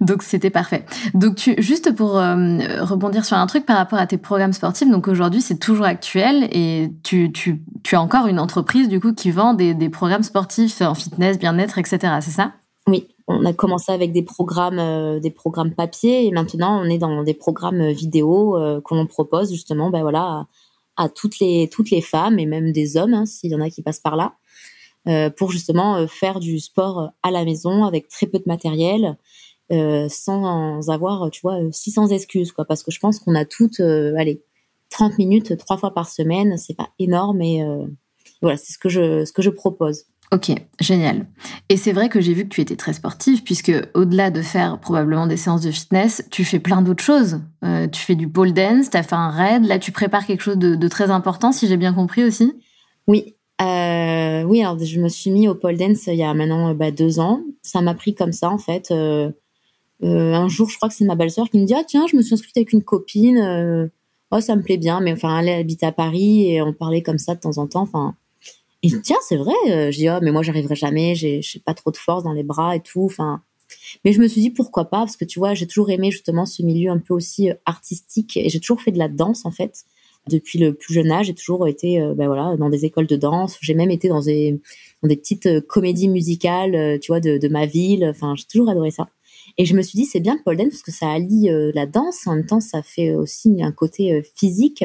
Donc c'était parfait. Donc tu, juste pour euh, rebondir sur un truc par rapport à tes programmes sportifs, donc aujourd'hui c'est toujours actuel et tu, tu, tu as encore une entreprise du coup qui vend des, des programmes sportifs en fitness, bien-être, etc. C'est ça? Oui, on a commencé avec des programmes, euh, des programmes papier et maintenant on est dans des programmes vidéo euh, qu'on propose justement, ben voilà, à, toutes les femmes et même des hommes hein, s'il y en a qui passent par là, euh, pour justement faire du sport à la maison avec très peu de matériel, euh, sans avoir, tu vois, 600 excuses quoi, parce que je pense qu'on a toutes, euh, allez, 30 minutes trois fois par semaine, c'est pas énorme et voilà, c'est ce que je ce que je propose. Ok, génial. Et c'est vrai que j'ai vu que tu étais très sportive, puisque au-delà de faire probablement des séances de fitness, tu fais plein d'autres choses. Euh, tu fais du pole dance, tu as fait un raid, là tu prépares quelque chose de, très important, si j'ai bien compris aussi Oui, euh, oui, je me suis mis au pole dance il y a maintenant bah, deux ans. Ça m'a pris comme ça en fait. Euh, euh, un jour, je crois que c'est ma belle-sœur qui me dit ah tiens, je me suis inscrite avec une copine. Euh, oh, ça me plaît bien, mais enfin elle habite à Paris et on parlait comme ça de temps en temps. Enfin, et tiens, c'est vrai. Euh, je dis, oh, mais moi, j'arriverai jamais. J'ai, j'ai pas trop de force dans les bras et tout. Enfin, mais je me suis dit pourquoi pas parce que tu vois, j'ai toujours aimé justement ce milieu un peu aussi euh, artistique et j'ai toujours fait de la danse en fait depuis le plus jeune âge. J'ai toujours été, euh, ben voilà, dans des écoles de danse. J'ai même été dans des petites comédies musicales, tu vois, de, de ma ville. Enfin, j'ai toujours adoré ça. Et je me suis dit, c'est bien le pole dance parce que ça allie la danse, en même temps, ça fait aussi un côté physique.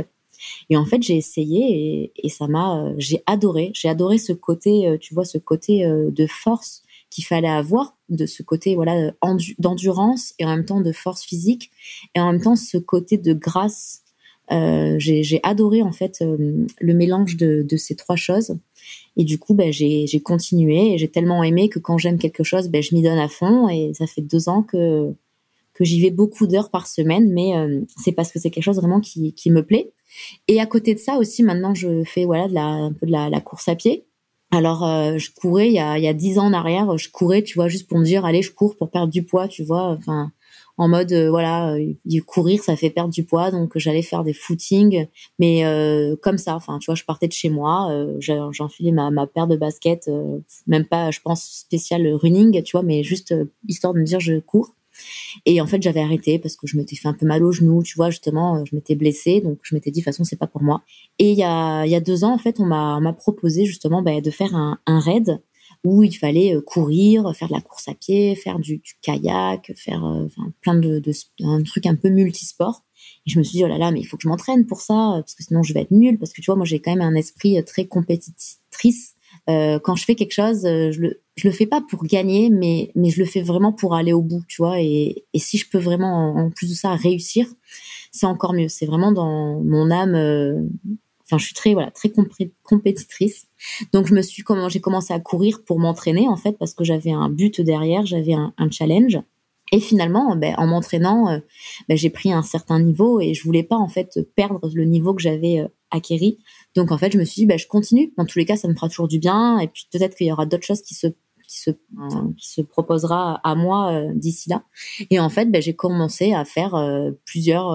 Et en fait, j'ai essayé et, ça m'a, euh, j'ai adoré. J'ai adoré ce côté, euh, tu vois, ce côté euh, de force qu'il fallait avoir, de ce côté voilà d'endurance et en même temps de force physique et en même temps ce côté de grâce. J'ai adoré en fait le mélange de, de, ces trois choses et du coup ben, j'ai continué et j'ai tellement aimé que quand j'aime quelque chose ben, je m'y donne à fond et ça fait deux ans que que j'y vais beaucoup d'heures par semaine mais euh, c'est parce que c'est quelque chose vraiment qui, qui me plaît et à côté de ça aussi, maintenant, je fais voilà la, un peu de la, course à pied. Alors, euh, je courais il y a dix ans en arrière, je courais, tu vois, juste pour me dire, allez, je cours pour perdre du poids, tu vois. Enfin, en mode euh, voilà, courir, ça fait perdre du poids, donc j'allais faire des footings, mais comme ça. Enfin, tu vois, je partais de chez moi, j'enfilais ma, ma paire de baskets, même pas, je pense spécial running, tu vois, mais juste histoire de me dire, je cours. Et en fait, j'avais arrêté parce que je m'étais fait un peu mal au genou, tu vois, justement, euh, je m'étais blessée, donc je m'étais dit, de toute façon, c'est pas pour moi. Et il y a, y a deux ans, en fait, on m'a, proposé justement bah, de faire un, raid où il fallait euh, courir, faire de la course à pied, faire du, kayak, faire euh, plein de, de, un truc un peu multisport. Et je me suis dit, oh là là, mais il faut que je m'entraîne pour ça, parce que sinon je vais être nulle, parce que tu vois, moi j'ai quand même un esprit très compétitrice. Euh, quand je fais quelque chose, je le, je le fais pas pour gagner, mais, mais je le fais vraiment pour aller au bout, tu vois. Et, et si je peux vraiment, en, plus de ça, réussir, c'est encore mieux. C'est vraiment dans mon âme. Euh, enfin, je suis très, voilà, très compétitrice. Donc, je me suis, comment, j'ai commencé à courir pour m'entraîner, en fait, parce que j'avais un but derrière, j'avais un challenge. Et finalement, ben, en m'entraînant, euh, ben, j'ai pris un certain niveau et je voulais pas en fait perdre le niveau que j'avais euh, acquéri. Donc en fait, je me suis dit, ben, je continue. Dans tous les cas, ça me fera toujours du bien. Et puis peut-être qu'il y aura d'autres choses qui se qui se qui se proposera à moi euh, d'ici là. Et en fait, ben, j'ai commencé à faire plusieurs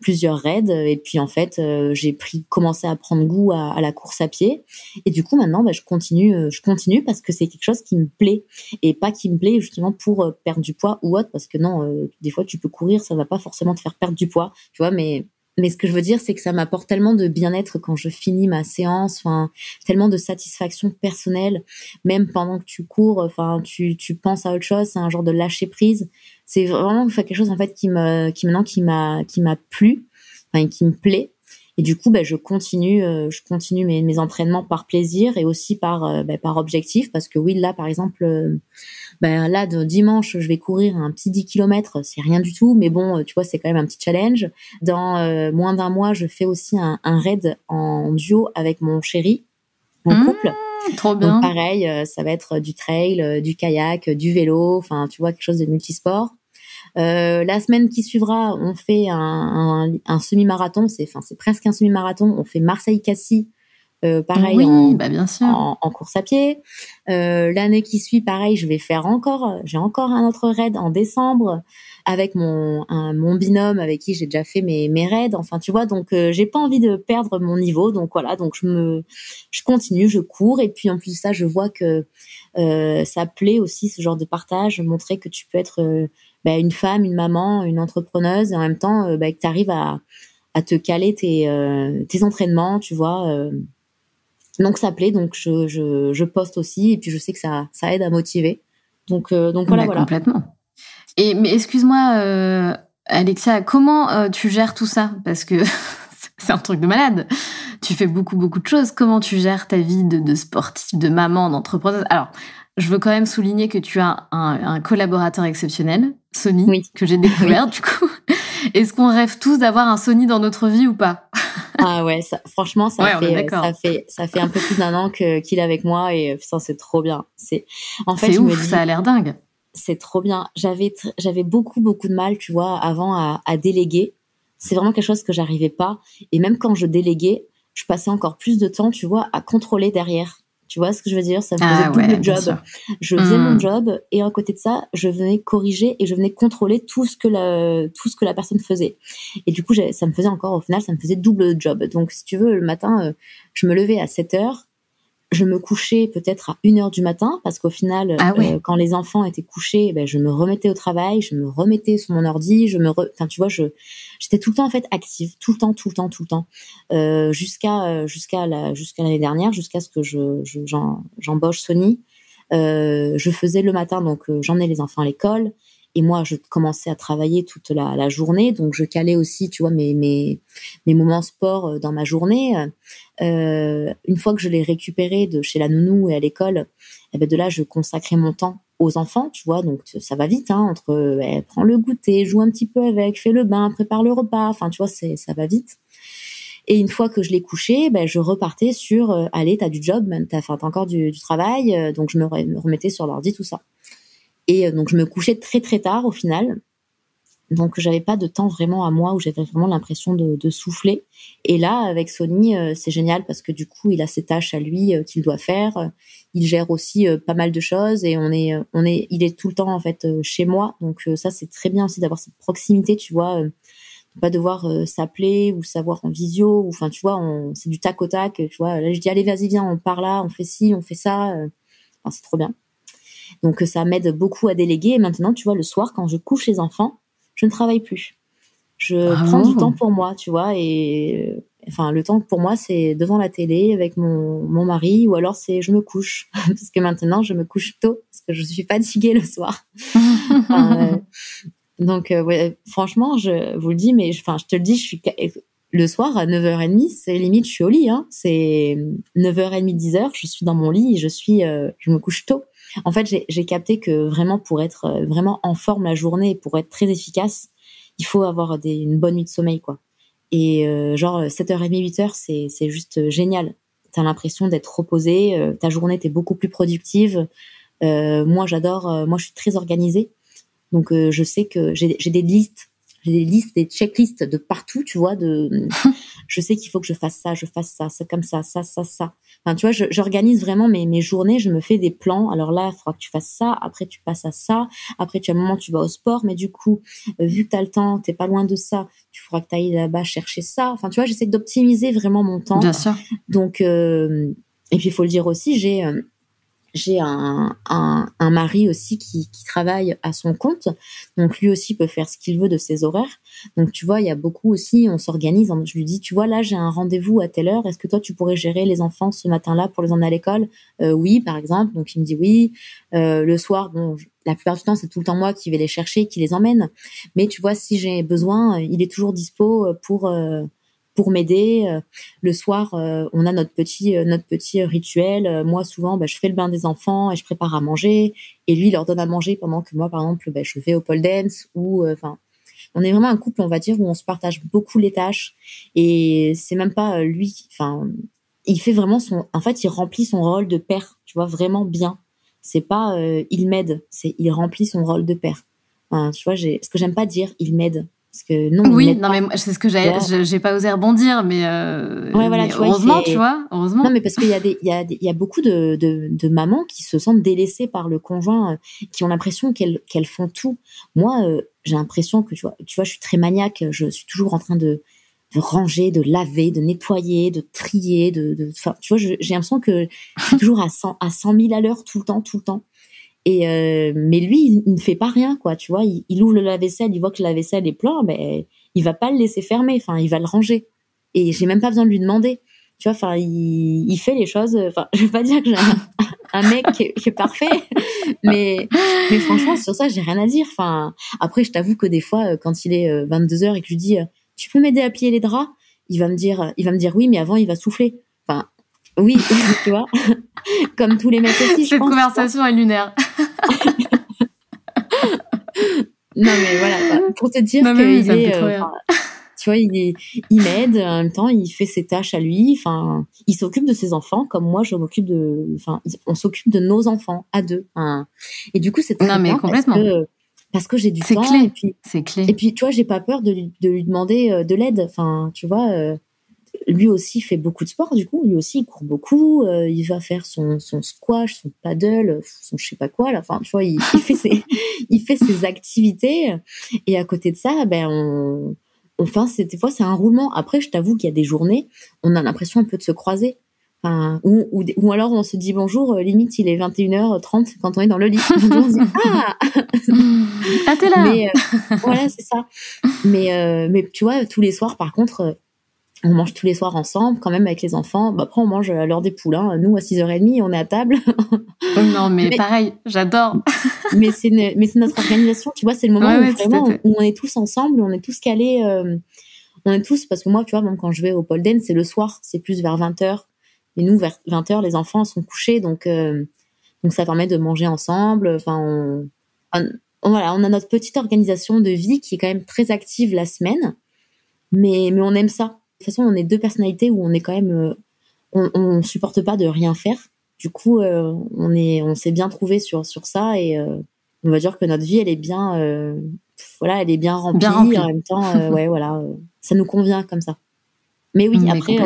plusieurs raids et puis en fait euh, j'ai pris commencé à prendre goût à, la course à pied et du coup maintenant bah, je continue euh, je continue parce que c'est quelque chose qui me plaît et pas qui me plaît justement pour euh, perdre du poids ou autre parce que non des fois tu peux courir ça va pas forcément te faire perdre du poids tu vois mais mais ce que je veux dire, c'est que ça m'apporte tellement de bien-être quand je finis ma séance, enfin, tellement de satisfaction personnelle, même pendant que tu cours, enfin, tu, tu penses à autre chose, c'est un genre de lâcher prise. C'est vraiment quelque chose, en fait, qui me, qui maintenant, qui m'a, qui m'a plu, enfin, qui me plaît. Et du coup, ben, je continue, euh, je continue mes, mes, entraînements par plaisir et aussi par, euh, ben, par objectif, parce que oui, là, par exemple, euh, ben, là, de dimanche, je vais courir un petit 10 km, c'est rien du tout, mais bon, tu vois, c'est quand même un petit challenge. Dans moins d'un mois, je fais aussi un, un, raid en duo avec mon chéri, en mmh, couple. Trop bien. Donc pareil, ça va être du trail, du kayak, du vélo, enfin, tu vois, quelque chose de multisport. Euh, la semaine qui suivra, on fait un, un, semi-marathon. C'est, enfin, c'est presque un semi-marathon. On fait Marseille-Cassis. Euh, pareil oui, en, bah bien sûr. En, en, course à pied. Euh, L'année qui suit, pareil, je vais faire encore, j'ai encore un autre raid en décembre avec mon un, mon binôme avec qui j'ai déjà fait mes mes raids. Enfin, tu vois, donc euh, j'ai pas envie de perdre mon niveau, donc voilà, donc je me je continue, je cours et puis en plus de ça, je vois que ça plaît aussi ce genre de partage, montrer que tu peux être bah, une femme, une maman, une entrepreneuse, et en même temps euh, bah, que tu arrives à, à te caler tes, euh, tes entraînements, tu vois. Euh. Donc ça plaît, donc je, je, je, poste aussi, et puis je sais que ça, ça aide à motiver. Donc, donc voilà, voilà. Complètement. Et mais excuse-moi, Alexia, comment tu gères tout ça? Parce que c'est un truc de malade. Tu fais beaucoup, beaucoup de choses. Comment tu gères ta vie de, de sportive, de maman, d'entrepreneuse? Alors, je veux quand même souligner que tu as un, collaborateur exceptionnel, Sony, que j'ai découvert du coup. Est-ce qu'on rêve tous d'avoir un Sony dans notre vie ou pas? Ah ouais, ça, franchement, ça, fait, ça, fait, ça fait un peu plus d'un an qu'il est avec moi et ça c'est trop bien. C'est en fait, ouf, ça a l'air dingue. C'est trop bien. J'avais j'avais beaucoup beaucoup de mal, tu vois, avant à, à déléguer. C'est vraiment quelque chose que j'arrivais pas. Et même quand je déléguais, je passais encore plus de temps, tu vois, à contrôler derrière. Tu vois ce que je veux dire? Ça me faisait ah, le job. Je faisais mon hmm. job et à côté de ça, je venais corriger et je venais contrôler tout ce que la, tout ce que la personne faisait. Et du coup, ça me faisait encore, au final, ça me faisait double job. Donc, si tu veux, le matin, euh, je me levais à 7 heures je me couchais peut-être à 1 heure du matin parce qu'au final, ah euh, quand les enfants étaient couchés, ben, je me remettais au travail, je me remettais sur mon ordi, je me, enfin tu vois, je j'étais tout le temps en fait active, tout le temps, tout le temps, tout le temps, euh, jusqu'à euh, jusqu'à la jusqu'à l'année dernière, jusqu'à ce que je j'embauche Sony. Euh, je faisais le matin donc euh, j'emmenais les enfants à l'école et moi, je commençais à travailler toute la, journée, donc je calais aussi, tu vois, mes, moments sport euh, dans ma journée. Euh, une fois que je les récupérais de chez la nounou et à l'école, eh ben de là, je consacrais mon temps aux enfants, tu vois, donc ça va vite, hein, entre eh, prends le goûter, joue un petit peu avec, fais le bain, prépare le repas, enfin, tu vois, ça va vite. Et une fois que je l'ai couché, ben, je repartais sur, euh, allez, t'as du job, t'as, as encore du, du travail, euh, donc je me, remettais sur l'ordi, tout ça. Et euh, donc je me couchais très très tard au final. Donc j'avais pas de temps vraiment à moi où j'avais vraiment l'impression de, souffler. Et là avec Sony euh, c'est génial parce que du coup il a ses tâches à lui euh, qu'il doit faire. Il gère aussi pas mal de choses et on est on est il est tout le temps en fait chez moi. Donc ça c'est très bien aussi d'avoir cette proximité tu vois. de pas devoir s'appeler ou savoir en visio enfin tu vois c'est du tac au tac tu vois là je dis allez vas-y viens on part là on fait ci on fait ça enfin, c'est trop bien donc ça m'aide beaucoup à déléguer. Et maintenant, tu vois, le soir, quand je couche les enfants, je ne travaille plus. Je ah prends du temps pour moi, tu vois, et enfin le temps pour moi c'est devant la télé avec mon, mon mari ou alors c'est je me couche parce que maintenant je me couche tôt parce que je suis fatiguée le soir. euh, donc euh, ouais, franchement je vous le dis mais enfin je te le dis je suis le soir à 9h30 c'est limite je suis au lit hein. c'est 9h30 10h je suis dans mon lit et je suis euh, je me couche tôt en fait, j'ai capté que vraiment pour être euh, vraiment en forme la journée, pour être très efficace, il faut avoir des, une bonne nuit de sommeil, quoi. Et euh, genre 7h30, 8h, c'est c'est juste génial. T'as l'impression d'être reposé, euh, ta journée t'es beaucoup plus productive. moi, j'adore. moi, je suis très organisée, donc je sais que j'ai des listes j'ai des listes, des checklists de partout, tu vois. De, je sais qu'il faut que je fasse ça, je fasse ça, c'est comme ça, ça, ça, ça. Enfin, tu vois, j'organise vraiment mes, mes journées, je me fais des plans. Alors là, il faudra que tu fasses ça, après tu passes à ça, après tu as un moment tu vas au sport, mais du coup, euh, vu que tu as le temps, t'es pas loin de ça, tu feras que tu ailles là-bas chercher ça. Enfin, tu vois, j'essaie d'optimiser vraiment mon temps. Bien sûr. Donc, euh, et puis il faut le dire aussi, j'ai euh, j'ai un, un, un, mari aussi qui, qui, travaille à son compte, donc lui aussi peut faire ce qu'il veut de ses horaires. Donc tu vois, il y a beaucoup aussi, on s'organise. Je lui dis, tu vois, là j'ai un rendez-vous à telle heure. Est-ce que toi tu pourrais gérer les enfants ce matin-là pour les emmener à l'école? Euh, Oui, par exemple. Donc il me dit oui. Euh, le soir, bon, la plupart du temps c'est tout le temps moi qui vais les chercher, qui les emmène. Mais tu vois, si j'ai besoin, il est toujours dispo pour euh, pour m'aider. Euh, le soir, euh, on a notre petit euh, notre petit rituel. Moi, souvent, bah, je fais le bain des enfants et je prépare à manger. Et lui, il leur donne à manger pendant que moi, par exemple, bah, je vais au pole dance ou enfin. on est vraiment un couple, on va dire, où on se partage beaucoup les tâches. Et c'est même pas lui, enfin, il fait vraiment son, en fait, il remplit son rôle de père, tu vois, vraiment bien. C'est pas, il m'aide, c'est il remplit son rôle de père. tu vois, ce que j'aime pas dire, il m'aide. Parce que non, oui, non, mais c'est ce que j'ai, j'ai pas osé rebondir, mais, euh, ouais, voilà, tu vois, heureusement, tu vois, heureusement. Non, mais parce qu'il y a des, il y a il y a beaucoup de, de, de, mamans qui se sentent délaissées par le conjoint, euh, qui ont l'impression qu'elles, qu'elles font tout. Moi, euh, j'ai l'impression que, tu vois, tu vois, je suis très maniaque, je suis toujours en train de, de ranger, de laver, de nettoyer, de trier, de, de, enfin, tu vois, j'ai l'impression que je suis toujours à 100, à 100 000 à l'heure tout le temps, tout le temps. Et euh, mais lui, il, ne fait pas rien, quoi. Tu vois, il, ouvre le lave-vaisselle, il voit que le lave-vaisselle est plein, mais il va pas le laisser fermer. Enfin, il va le ranger. Et j'ai même pas besoin de lui demander. Tu vois, enfin, il, il fait les choses. Enfin, je vais pas dire que j'ai un, mec qui est, parfait, mais mais franchement, sur ça, j'ai rien à dire. Enfin, après, je t'avoue que des fois, quand il est 22 h et que je lui dis, tu peux m'aider à plier les draps, il va me dire, il va me dire oui, mais avant, il va souffler. Enfin, oui, tu vois, comme tous les mecs aussi. Cette conversation est lunaire. Non mais voilà, pour te dire qu'il est, euh, tu vois, il, il m'aide en même temps, il fait ses tâches à lui. Enfin, il s'occupe de ses enfants comme moi, je m'occupe de, enfin, on s'occupe de nos enfants à deux. Et du coup, c'est très non, mais complètement. Parce que, j'ai du temps. Clé. Et puis, c'est clé. Et puis, tu vois, j'ai pas peur de, de lui demander euh, de l'aide. Enfin, tu vois. Euh, lui aussi fait beaucoup de sport, du coup, lui aussi il court beaucoup, euh, il va faire son, son squash, son paddle, son je sais pas quoi, là. enfin, tu vois, il, fait ses, il fait ses activités, et à côté de ça, ben, on, enfin, des fois, c'est un roulement. Après, je t'avoue qu'il y a des journées, on a l'impression un peu de se croiser. Enfin, ou, ou, ou, alors on se dit bonjour, euh, limite il est 21h30 quand on est dans le lit. on se dit ah ah t'es là. Mais euh, voilà c'est ça. Mais mais tu vois tous les soirs par contre on mange tous les soirs ensemble, quand même avec les enfants. Bah, après, on mange à l'heure des poules. Hein. Nous, à 6h30, on est à table. non, mais, pareil, j'adore. mais c'est notre organisation. Tu vois, c'est le moment où, vraiment, où on est tous ensemble, on est tous calés. Euh, on est tous, parce que moi, tu vois, même quand je vais au pole dance, c'est le soir, c'est plus vers 20h. Et nous, vers 20h, les enfants sont couchés, donc, euh, donc ça permet de manger ensemble. Enfin, on, on, voilà, on a notre petite organisation de vie qui est quand même très active la semaine. Mais, mais on aime ça toute façon, on est deux personnalités où on est quand même, euh, on, on supporte pas de rien faire. Du coup, euh, on est, on s'est bien trouvé sur sur ça et euh, on va dire que notre vie, elle est bien, voilà, elle est bien remplie, en même temps, ouais, voilà, ça nous convient comme ça. Mais oui, après,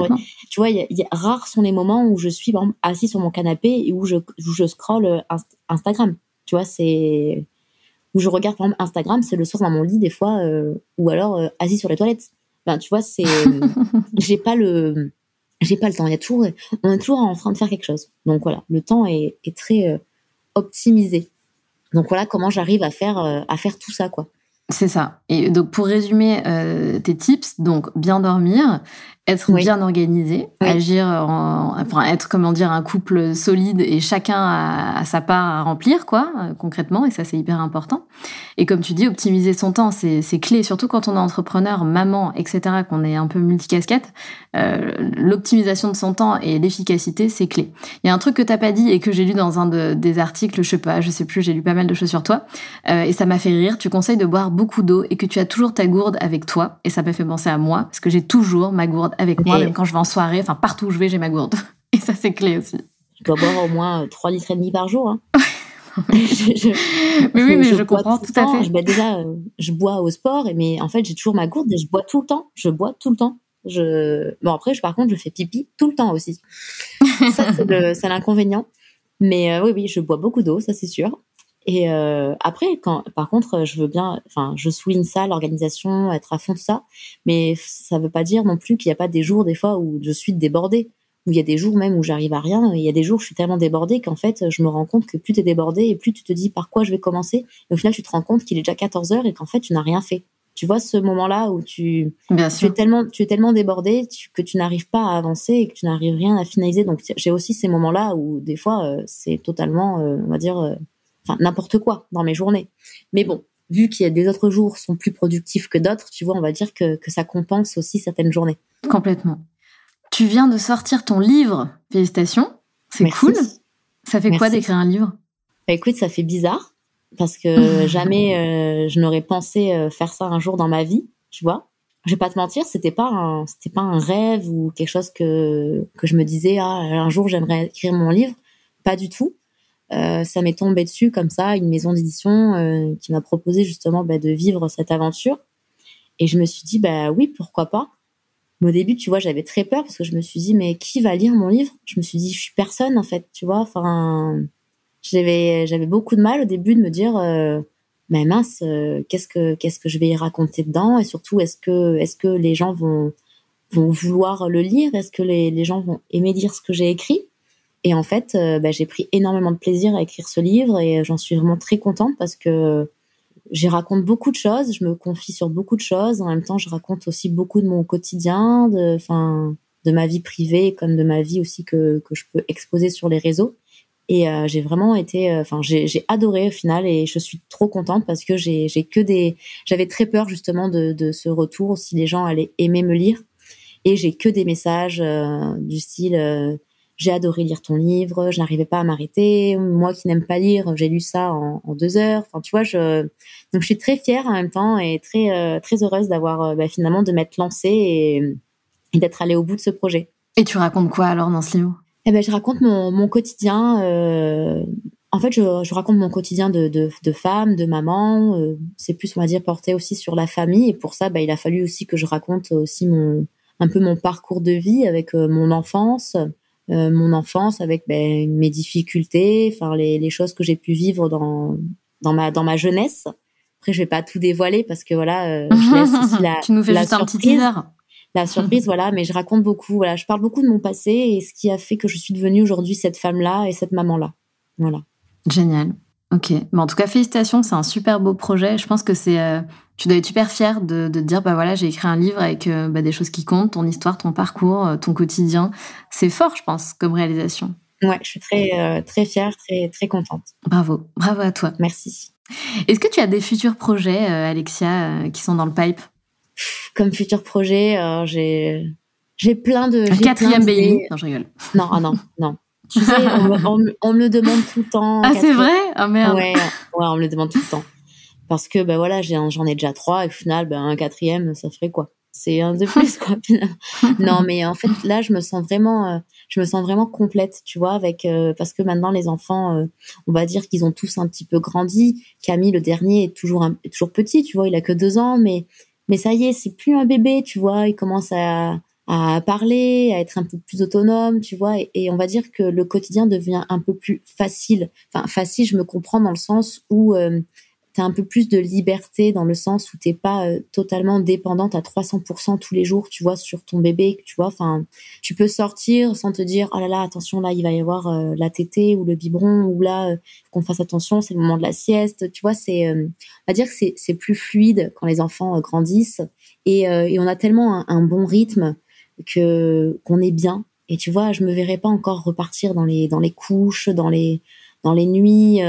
tu vois, y y a, rares sont les moments où je suis assis sur mon canapé et où je, où je scrolle Instagram. Tu vois, c'est où je regarde par exemple Instagram, c'est le soir dans mon lit des fois, ou alors assis sur les toilettes. Ben, tu vois, c'est, j'ai pas le, j'ai pas le temps. Il y a toujours, on est toujours en train de faire quelque chose. Donc voilà, le temps est, est très euh, optimisé. Donc voilà comment j'arrive à faire, euh, à faire tout ça, quoi. C'est ça. Et donc pour résumer euh, tes tips, donc bien dormir, être bien organisé, agir, en, enfin être comment dire un couple solide et chacun a, sa part à remplir quoi euh, concrètement et ça c'est hyper important. Et comme tu dis, optimiser son temps c'est clé, surtout quand on est entrepreneur, maman, etc. Qu'on est un peu multicasquette, euh, l'optimisation de son temps et l'efficacité c'est clé. Il y a un truc que t'as pas dit et que j'ai lu dans un de, des articles, je sais pas, je sais plus, j'ai lu pas mal de choses sur toi euh, et ça m'a fait rire. Tu conseilles de boire beaucoup d'eau et que tu as toujours ta gourde avec toi et ça m'a fait penser à moi parce que j'ai toujours ma gourde avec moi, même quand je vais en soirée, enfin partout où je vais, j'ai ma gourde. Et ça, c'est clé aussi. Je dois boire au moins 3 litres et demi par jour. Hein. je, mais oui, mais je, comprends tout, à fait. Je, déjà, euh, je bois au sport, mais en fait, j'ai toujours ma gourde et je bois tout le temps. Je bois tout le temps. Je... Bon, après, je, par contre, je fais pipi tout le temps aussi. ça, c'est l'inconvénient. Mais euh, oui, oui, je bois beaucoup d'eau, ça c'est sûr. Et euh, après, quand, par contre, je veux bien, enfin, je souligne ça, l'organisation, être à fond de ça, mais ça veut pas dire non plus qu'il n'y a pas des jours, des fois, où je suis débordée, où il y a des jours même où j'arrive à rien, il y a des jours où je suis tellement débordée qu'en fait, je me rends compte que plus tu es débordée et plus tu te dis par quoi je vais commencer, et au final, tu te rends compte qu'il est déjà 14 heures et qu'en fait, tu n'as rien fait. Tu vois ce moment-là où tu, tu es tellement, tu es tellement débordé que tu n'arrives pas à avancer et que tu n'arrives rien à finaliser. Donc j'ai aussi ces moments-là où des fois euh, c'est totalement, euh, on va dire, euh, enfin n'importe quoi dans mes journées. Mais bon, vu qu'il y a des autres jours sont plus productifs que d'autres, tu vois, on va dire que, que ça compense aussi certaines journées. Complètement. Tu viens de sortir ton livre, félicitations, c'est cool. Ça fait quoi d'écrire un livre? Bah, Écoute, ça fait bizarre parce que jamais euh, je n'aurais pensé euh, faire ça un jour dans ma vie, tu vois. Je vais pas te mentir, c'était pas un, c'était pas un rêve ou quelque chose que que je me disais ah un jour j'aimerais écrire mon livre, pas du tout. Euh, ça m'est tombé dessus comme ça, une maison d'édition euh, qui m'a proposé justement bah, de vivre cette aventure. Et je me suis dit bah oui pourquoi pas. Mais au début tu vois j'avais très peur parce que je me suis dit mais qui va lire mon livre? Je me suis dit je suis personne en fait, tu vois. Enfin j'avais j'avais beaucoup de mal au début de me dire euh, mais mince euh, qu'est-ce que qu'est-ce que je vais y raconter dedans? Et surtout est-ce que est-ce que les gens vont vont vouloir le lire? Est-ce que les, les gens vont aimer lire ce que j'ai écrit? Et en fait euh, bah, j'ai pris énormément de plaisir à écrire ce livre et j'en suis vraiment très contente parce que j'y raconte beaucoup de choses je me confie sur beaucoup de choses en même temps je raconte aussi beaucoup de mon quotidien de de ma vie privée comme de ma vie aussi que je peux exposer sur les réseaux et euh, j'ai vraiment été, euh, enfin, j'ai, adoré au final et je suis trop contente parce que j'ai, que des, j'avais très peur justement de, ce retour si les gens allaient aimer me lire. Et j'ai que des messages du style j'ai adoré lire ton livre, je n'arrivais pas à m'arrêter. Moi qui n'aime pas lire, j'ai lu ça en, en, deux heures. Enfin, tu vois, je donc je suis très fière en même temps et très très heureuse d'avoir bah, finalement de m'être lancée et, et d'être allée au bout de ce projet. Et tu racontes quoi alors dans ce livre? Eh ben, je raconte mon, mon quotidien. Euh, en fait, je, je, raconte mon quotidien de, de, de femme, de maman. Euh, c'est plus, on va dire, porté aussi sur la famille. Et pour ça, bah, il a fallu aussi que je raconte aussi mon, un peu mon parcours de vie avec euh, mon enfance, euh, mon enfance avec ben, mes difficultés, enfin les, les choses que j'ai pu vivre dans, dans ma dans ma jeunesse. Après, je vais pas tout dévoiler parce que voilà, je laisse aussi la. tu nous fais la juste un petit teaser la surprise, voilà. Mais je raconte beaucoup, voilà. Je parle beaucoup de mon passé et ce qui a fait que je suis devenue aujourd'hui cette femme-là et cette maman-là. Voilà. Génial. Ok. Bon, en tout cas, félicitations. C'est un super beau projet. Je pense que c'est, euh, tu dois être super fière de, de dire, bah voilà, j'ai écrit un livre avec euh, bah, des choses qui comptent, ton histoire, ton parcours, euh, ton quotidien. C'est fort, je pense, comme réalisation. Ouais, je suis très, très fière, très, très contente. Bravo. Bravo à toi. Merci. Est-ce que tu as des futurs projets, Alexia, qui sont dans le pipe? Comme futur projet, j'ai j'ai plein de un quatrième baby. Non, je rigole. Non, ah non, non. Tu sais, on, on, me le demande tout le temps. Ah, c'est vrai? Ah merde. Ouais, ouais, on me le demande tout le temps. Parce que ben voilà, j'en ai déjà trois et au final, ben, un quatrième, ça ferait quoi? C'est un de plus quoi. non, mais en fait là, je me sens vraiment, euh, je me sens vraiment complète, tu vois, avec euh, parce que maintenant les enfants, euh, on va dire qu'ils ont tous un petit peu grandi. Camille, le dernier, est toujours un, toujours petit, tu vois, il a que deux ans, mais mais ça y est, c'est plus un bébé, tu vois. Il commence à, à parler, à être un peu plus autonome, tu vois. Et, on va dire que le quotidien devient un peu plus facile. Enfin, facile, je me comprends dans le sens où euh, tu as un peu plus de liberté dans le sens où t'es pas euh, totalement dépendante à 300% tous les jours, tu vois, sur ton bébé, tu vois. Enfin, tu peux sortir sans te dire, oh là là, attention, là, il va y avoir euh, la tétée ou le biberon, ou là, euh, qu'on fasse attention, c'est le moment de la sieste, tu vois. C'est, on va dire que c'est, plus fluide quand les enfants grandissent et, on a tellement un, bon rythme que qu'on est bien. Et tu vois, je me verrais pas encore repartir dans les dans les couches, dans les dans les nuits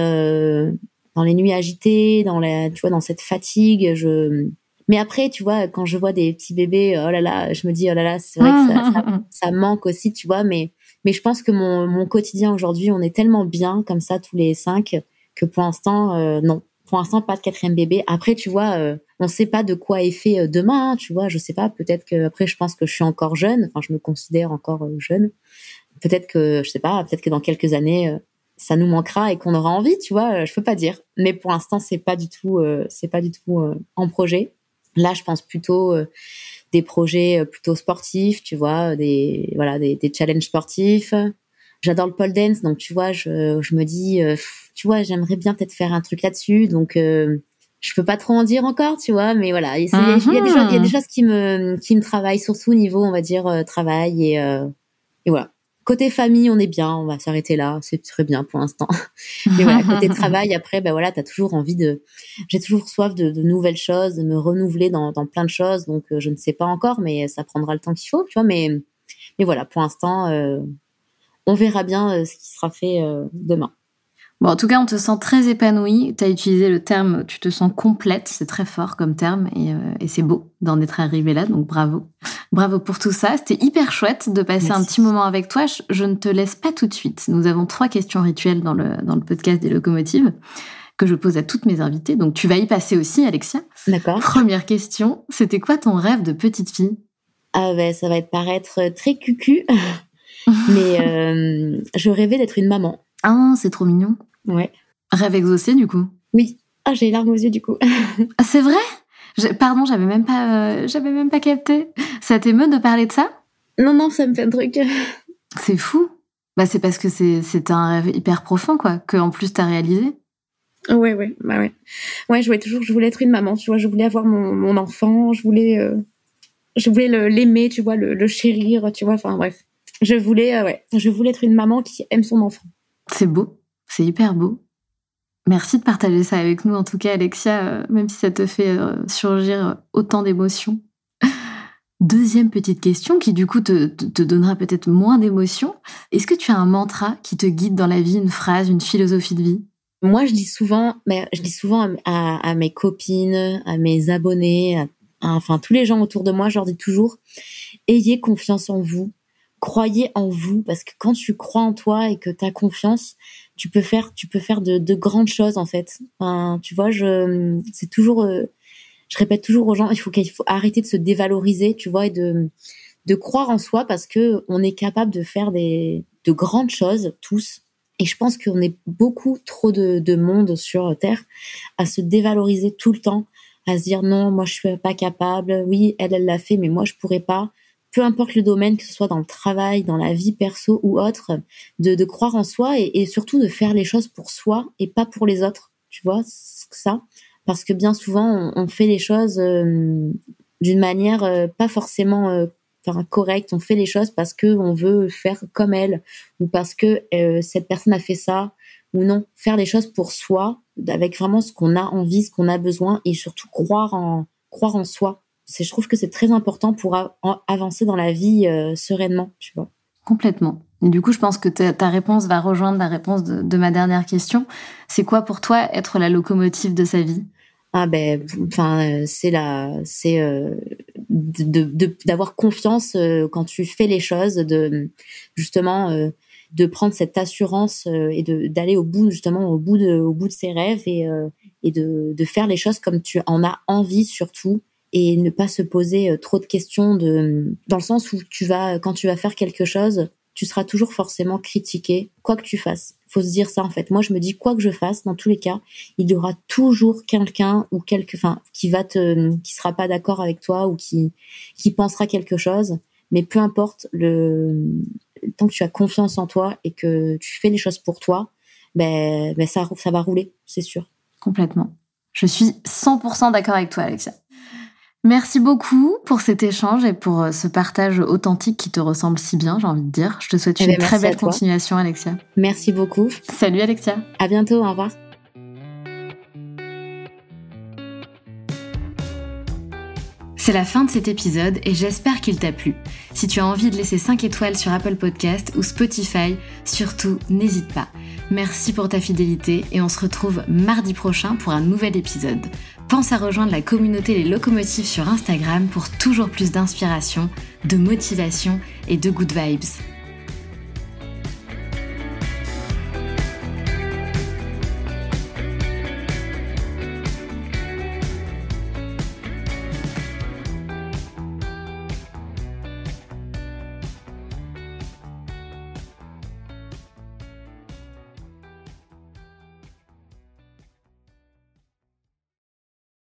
dans les nuits agitées, dans la, tu vois, dans cette fatigue. Je, mais après, tu vois, quand je vois des petits bébés, oh là là, je me dis, oh là là, c'est vrai que ça, ça, ça, manque aussi, tu vois, mais, mais je pense que mon, mon quotidien aujourd'hui, on est tellement bien comme ça, tous les cinq, que pour l'instant, euh, non. Pour l'instant, pas de quatrième bébé. Après, tu vois, euh, on sait pas de quoi est fait euh, demain, hein, tu vois, je sais pas, peut-être que, après, je pense que je suis encore jeune, enfin, je me considère encore euh, jeune. Peut-être que, je sais pas, peut-être que dans quelques années, ça nous manquera et qu'on aura envie, tu vois, euh, je peux pas dire. Mais pour l'instant, c'est pas du tout, euh, c'est pas du tout euh, en projet. Là, je pense plutôt des projets plutôt sportifs, tu vois, des voilà des challenges sportifs. J'adore le pole dance, donc tu vois, je, je me dis, tu vois, j'aimerais bien peut-être faire un truc là-dessus, donc je peux pas trop en dire encore, tu vois, mais voilà, il y, a des choses, il y a des choses qui me qui me travaillent, surtout au niveau, on va dire, euh, travail et, euh, et voilà. Côté famille, on est bien, on va s'arrêter là, c'est très bien pour l'instant. mais voilà, côté travail, après, ben voilà, t'as toujours envie de, j'ai toujours soif de, de, nouvelles choses, de me renouveler dans, dans plein de choses, donc euh, je ne sais pas encore, mais ça prendra le temps qu'il faut, tu vois, mais mais voilà, pour l'instant, on verra bien ce qui sera fait demain. Bon, en tout cas, on te sent très épanouie. Tu as utilisé le terme tu te sens complète, c'est très fort comme terme et, euh, et c'est beau d'en être arrivé là, donc bravo. Bravo pour tout ça. C'était hyper chouette de passer un petit moment avec toi. Je, ne te laisse pas tout de suite. Nous avons trois questions rituelles dans le, dans le podcast des locomotives que je pose à toutes mes invitées. Donc tu vas y passer aussi, Alexia. D'accord. Première question, c'était quoi ton rêve de petite fille? Ah ben, ça va être paraître très cucu, mais euh, je rêvais d'être une maman. Ah, c'est trop mignon. Ouais. Rêve exaucé, du coup Oui. Ah, j'ai les larmes aux yeux, du coup. ah, c'est vrai? Pardon, j'avais même pas, euh, j'avais même pas capté. Ça t'émeut de parler de ça? Non, non, ça me fait un truc. c'est fou. Bah, c'est parce que c'est, c'est un rêve hyper profond, quoi, que en plus t'as réalisé. Ouais, ouais, bah ouais. Ouais, je voulais toujours, je voulais être une maman, tu vois, je voulais avoir mon, mon enfant, je voulais, euh, je voulais l'aimer, tu vois, le, le, chérir, tu vois, enfin bref. Je voulais, euh, ouais, je voulais être une maman qui aime son enfant. C'est beau, c'est hyper beau. Merci de partager ça avec nous, en tout cas, Alexia, euh, même si ça te fait euh, surgir autant d'émotions. Deuxième petite question qui, du coup, te, donnera peut-être moins d'émotions. Est-ce que tu as un mantra qui te guide dans la vie, une phrase, une philosophie de vie? Moi, je dis souvent, mais je dis souvent à, mes copines, à mes abonnés, à, enfin tous les gens autour de moi, je leur dis toujours ayez confiance en vous, croyez en vous parce que quand tu crois en toi et que tu as confiance, tu peux faire tu peux faire de, de grandes choses en fait. Tu vois, je c'est toujours euh, je répète toujours aux gens, il faut qu'il faut arrêter de se dévaloriser, tu vois et de de croire en soi parce que on est capable de faire des de grandes choses tous. Et je pense qu'on est beaucoup trop de, de monde sur Terre à se dévaloriser tout le temps, à se dire non, moi je suis pas capable. Oui, elle, elle l'a fait, mais moi je pourrais pas peu importe le domaine, que ce soit dans le travail, dans la vie perso ou autre, de, croire en soi et, surtout de faire les choses pour soi et pas pour les autres. Tu vois, ça. Parce que bien souvent, on, fait les choses euh, d'une manière euh, pas forcément euh, correcte. On fait les choses parce que on veut faire comme elle ou parce que cette personne a fait ça ou non. Faire les choses pour soi, avec vraiment ce qu'on a envie, ce qu'on a besoin et surtout croire en croire en soi je trouve que c'est très important pour avancer dans la vie euh, sereinement, tu vois. Complètement. Et du coup, je pense que ta réponse va rejoindre la réponse de, ma dernière question. C'est quoi pour toi être la locomotive de sa vie? Ah ben, enfin, c'est la, c'est euh, d'avoir confiance euh, quand tu fais les choses, de justement de prendre cette assurance et de d'aller au bout justement au bout de au bout de ses rêves et et de, de faire les choses comme tu en as envie surtout et ne pas se poser euh, trop de questions de dans le sens où tu vas quand tu vas faire quelque chose tu seras toujours forcément critiqué quoi que tu fasses. Faut se dire ça en fait. Moi je me dis quoi que je fasse dans tous les cas il y aura toujours quelqu'un ou quelque enfin qui va te qui sera pas d'accord avec toi ou qui qui pensera quelque chose. Mais peu importe le tant que tu as confiance en toi et que tu fais les choses pour toi ben, ben ça ça va rouler c'est sûr. Complètement. Je suis 100% d'accord avec toi Alexia Merci beaucoup pour cet échange et pour euh, ce partage authentique qui te ressemble si bien, j'ai envie de dire. Je te souhaite eh ben, une très belle continuation, Alexia. Merci beaucoup. Salut, Alexia. À bientôt. Au revoir. C'est la fin de cet épisode et j'espère qu'il t'a plu. Si tu as envie de laisser 5 étoiles sur Apple Podcast ou Spotify, surtout n'hésite pas. Merci pour ta fidélité et on se retrouve mardi prochain pour un nouvel épisode. Pense à rejoindre la communauté Les Locomotives sur Instagram pour toujours plus d'inspiration, de motivation et de good vibes.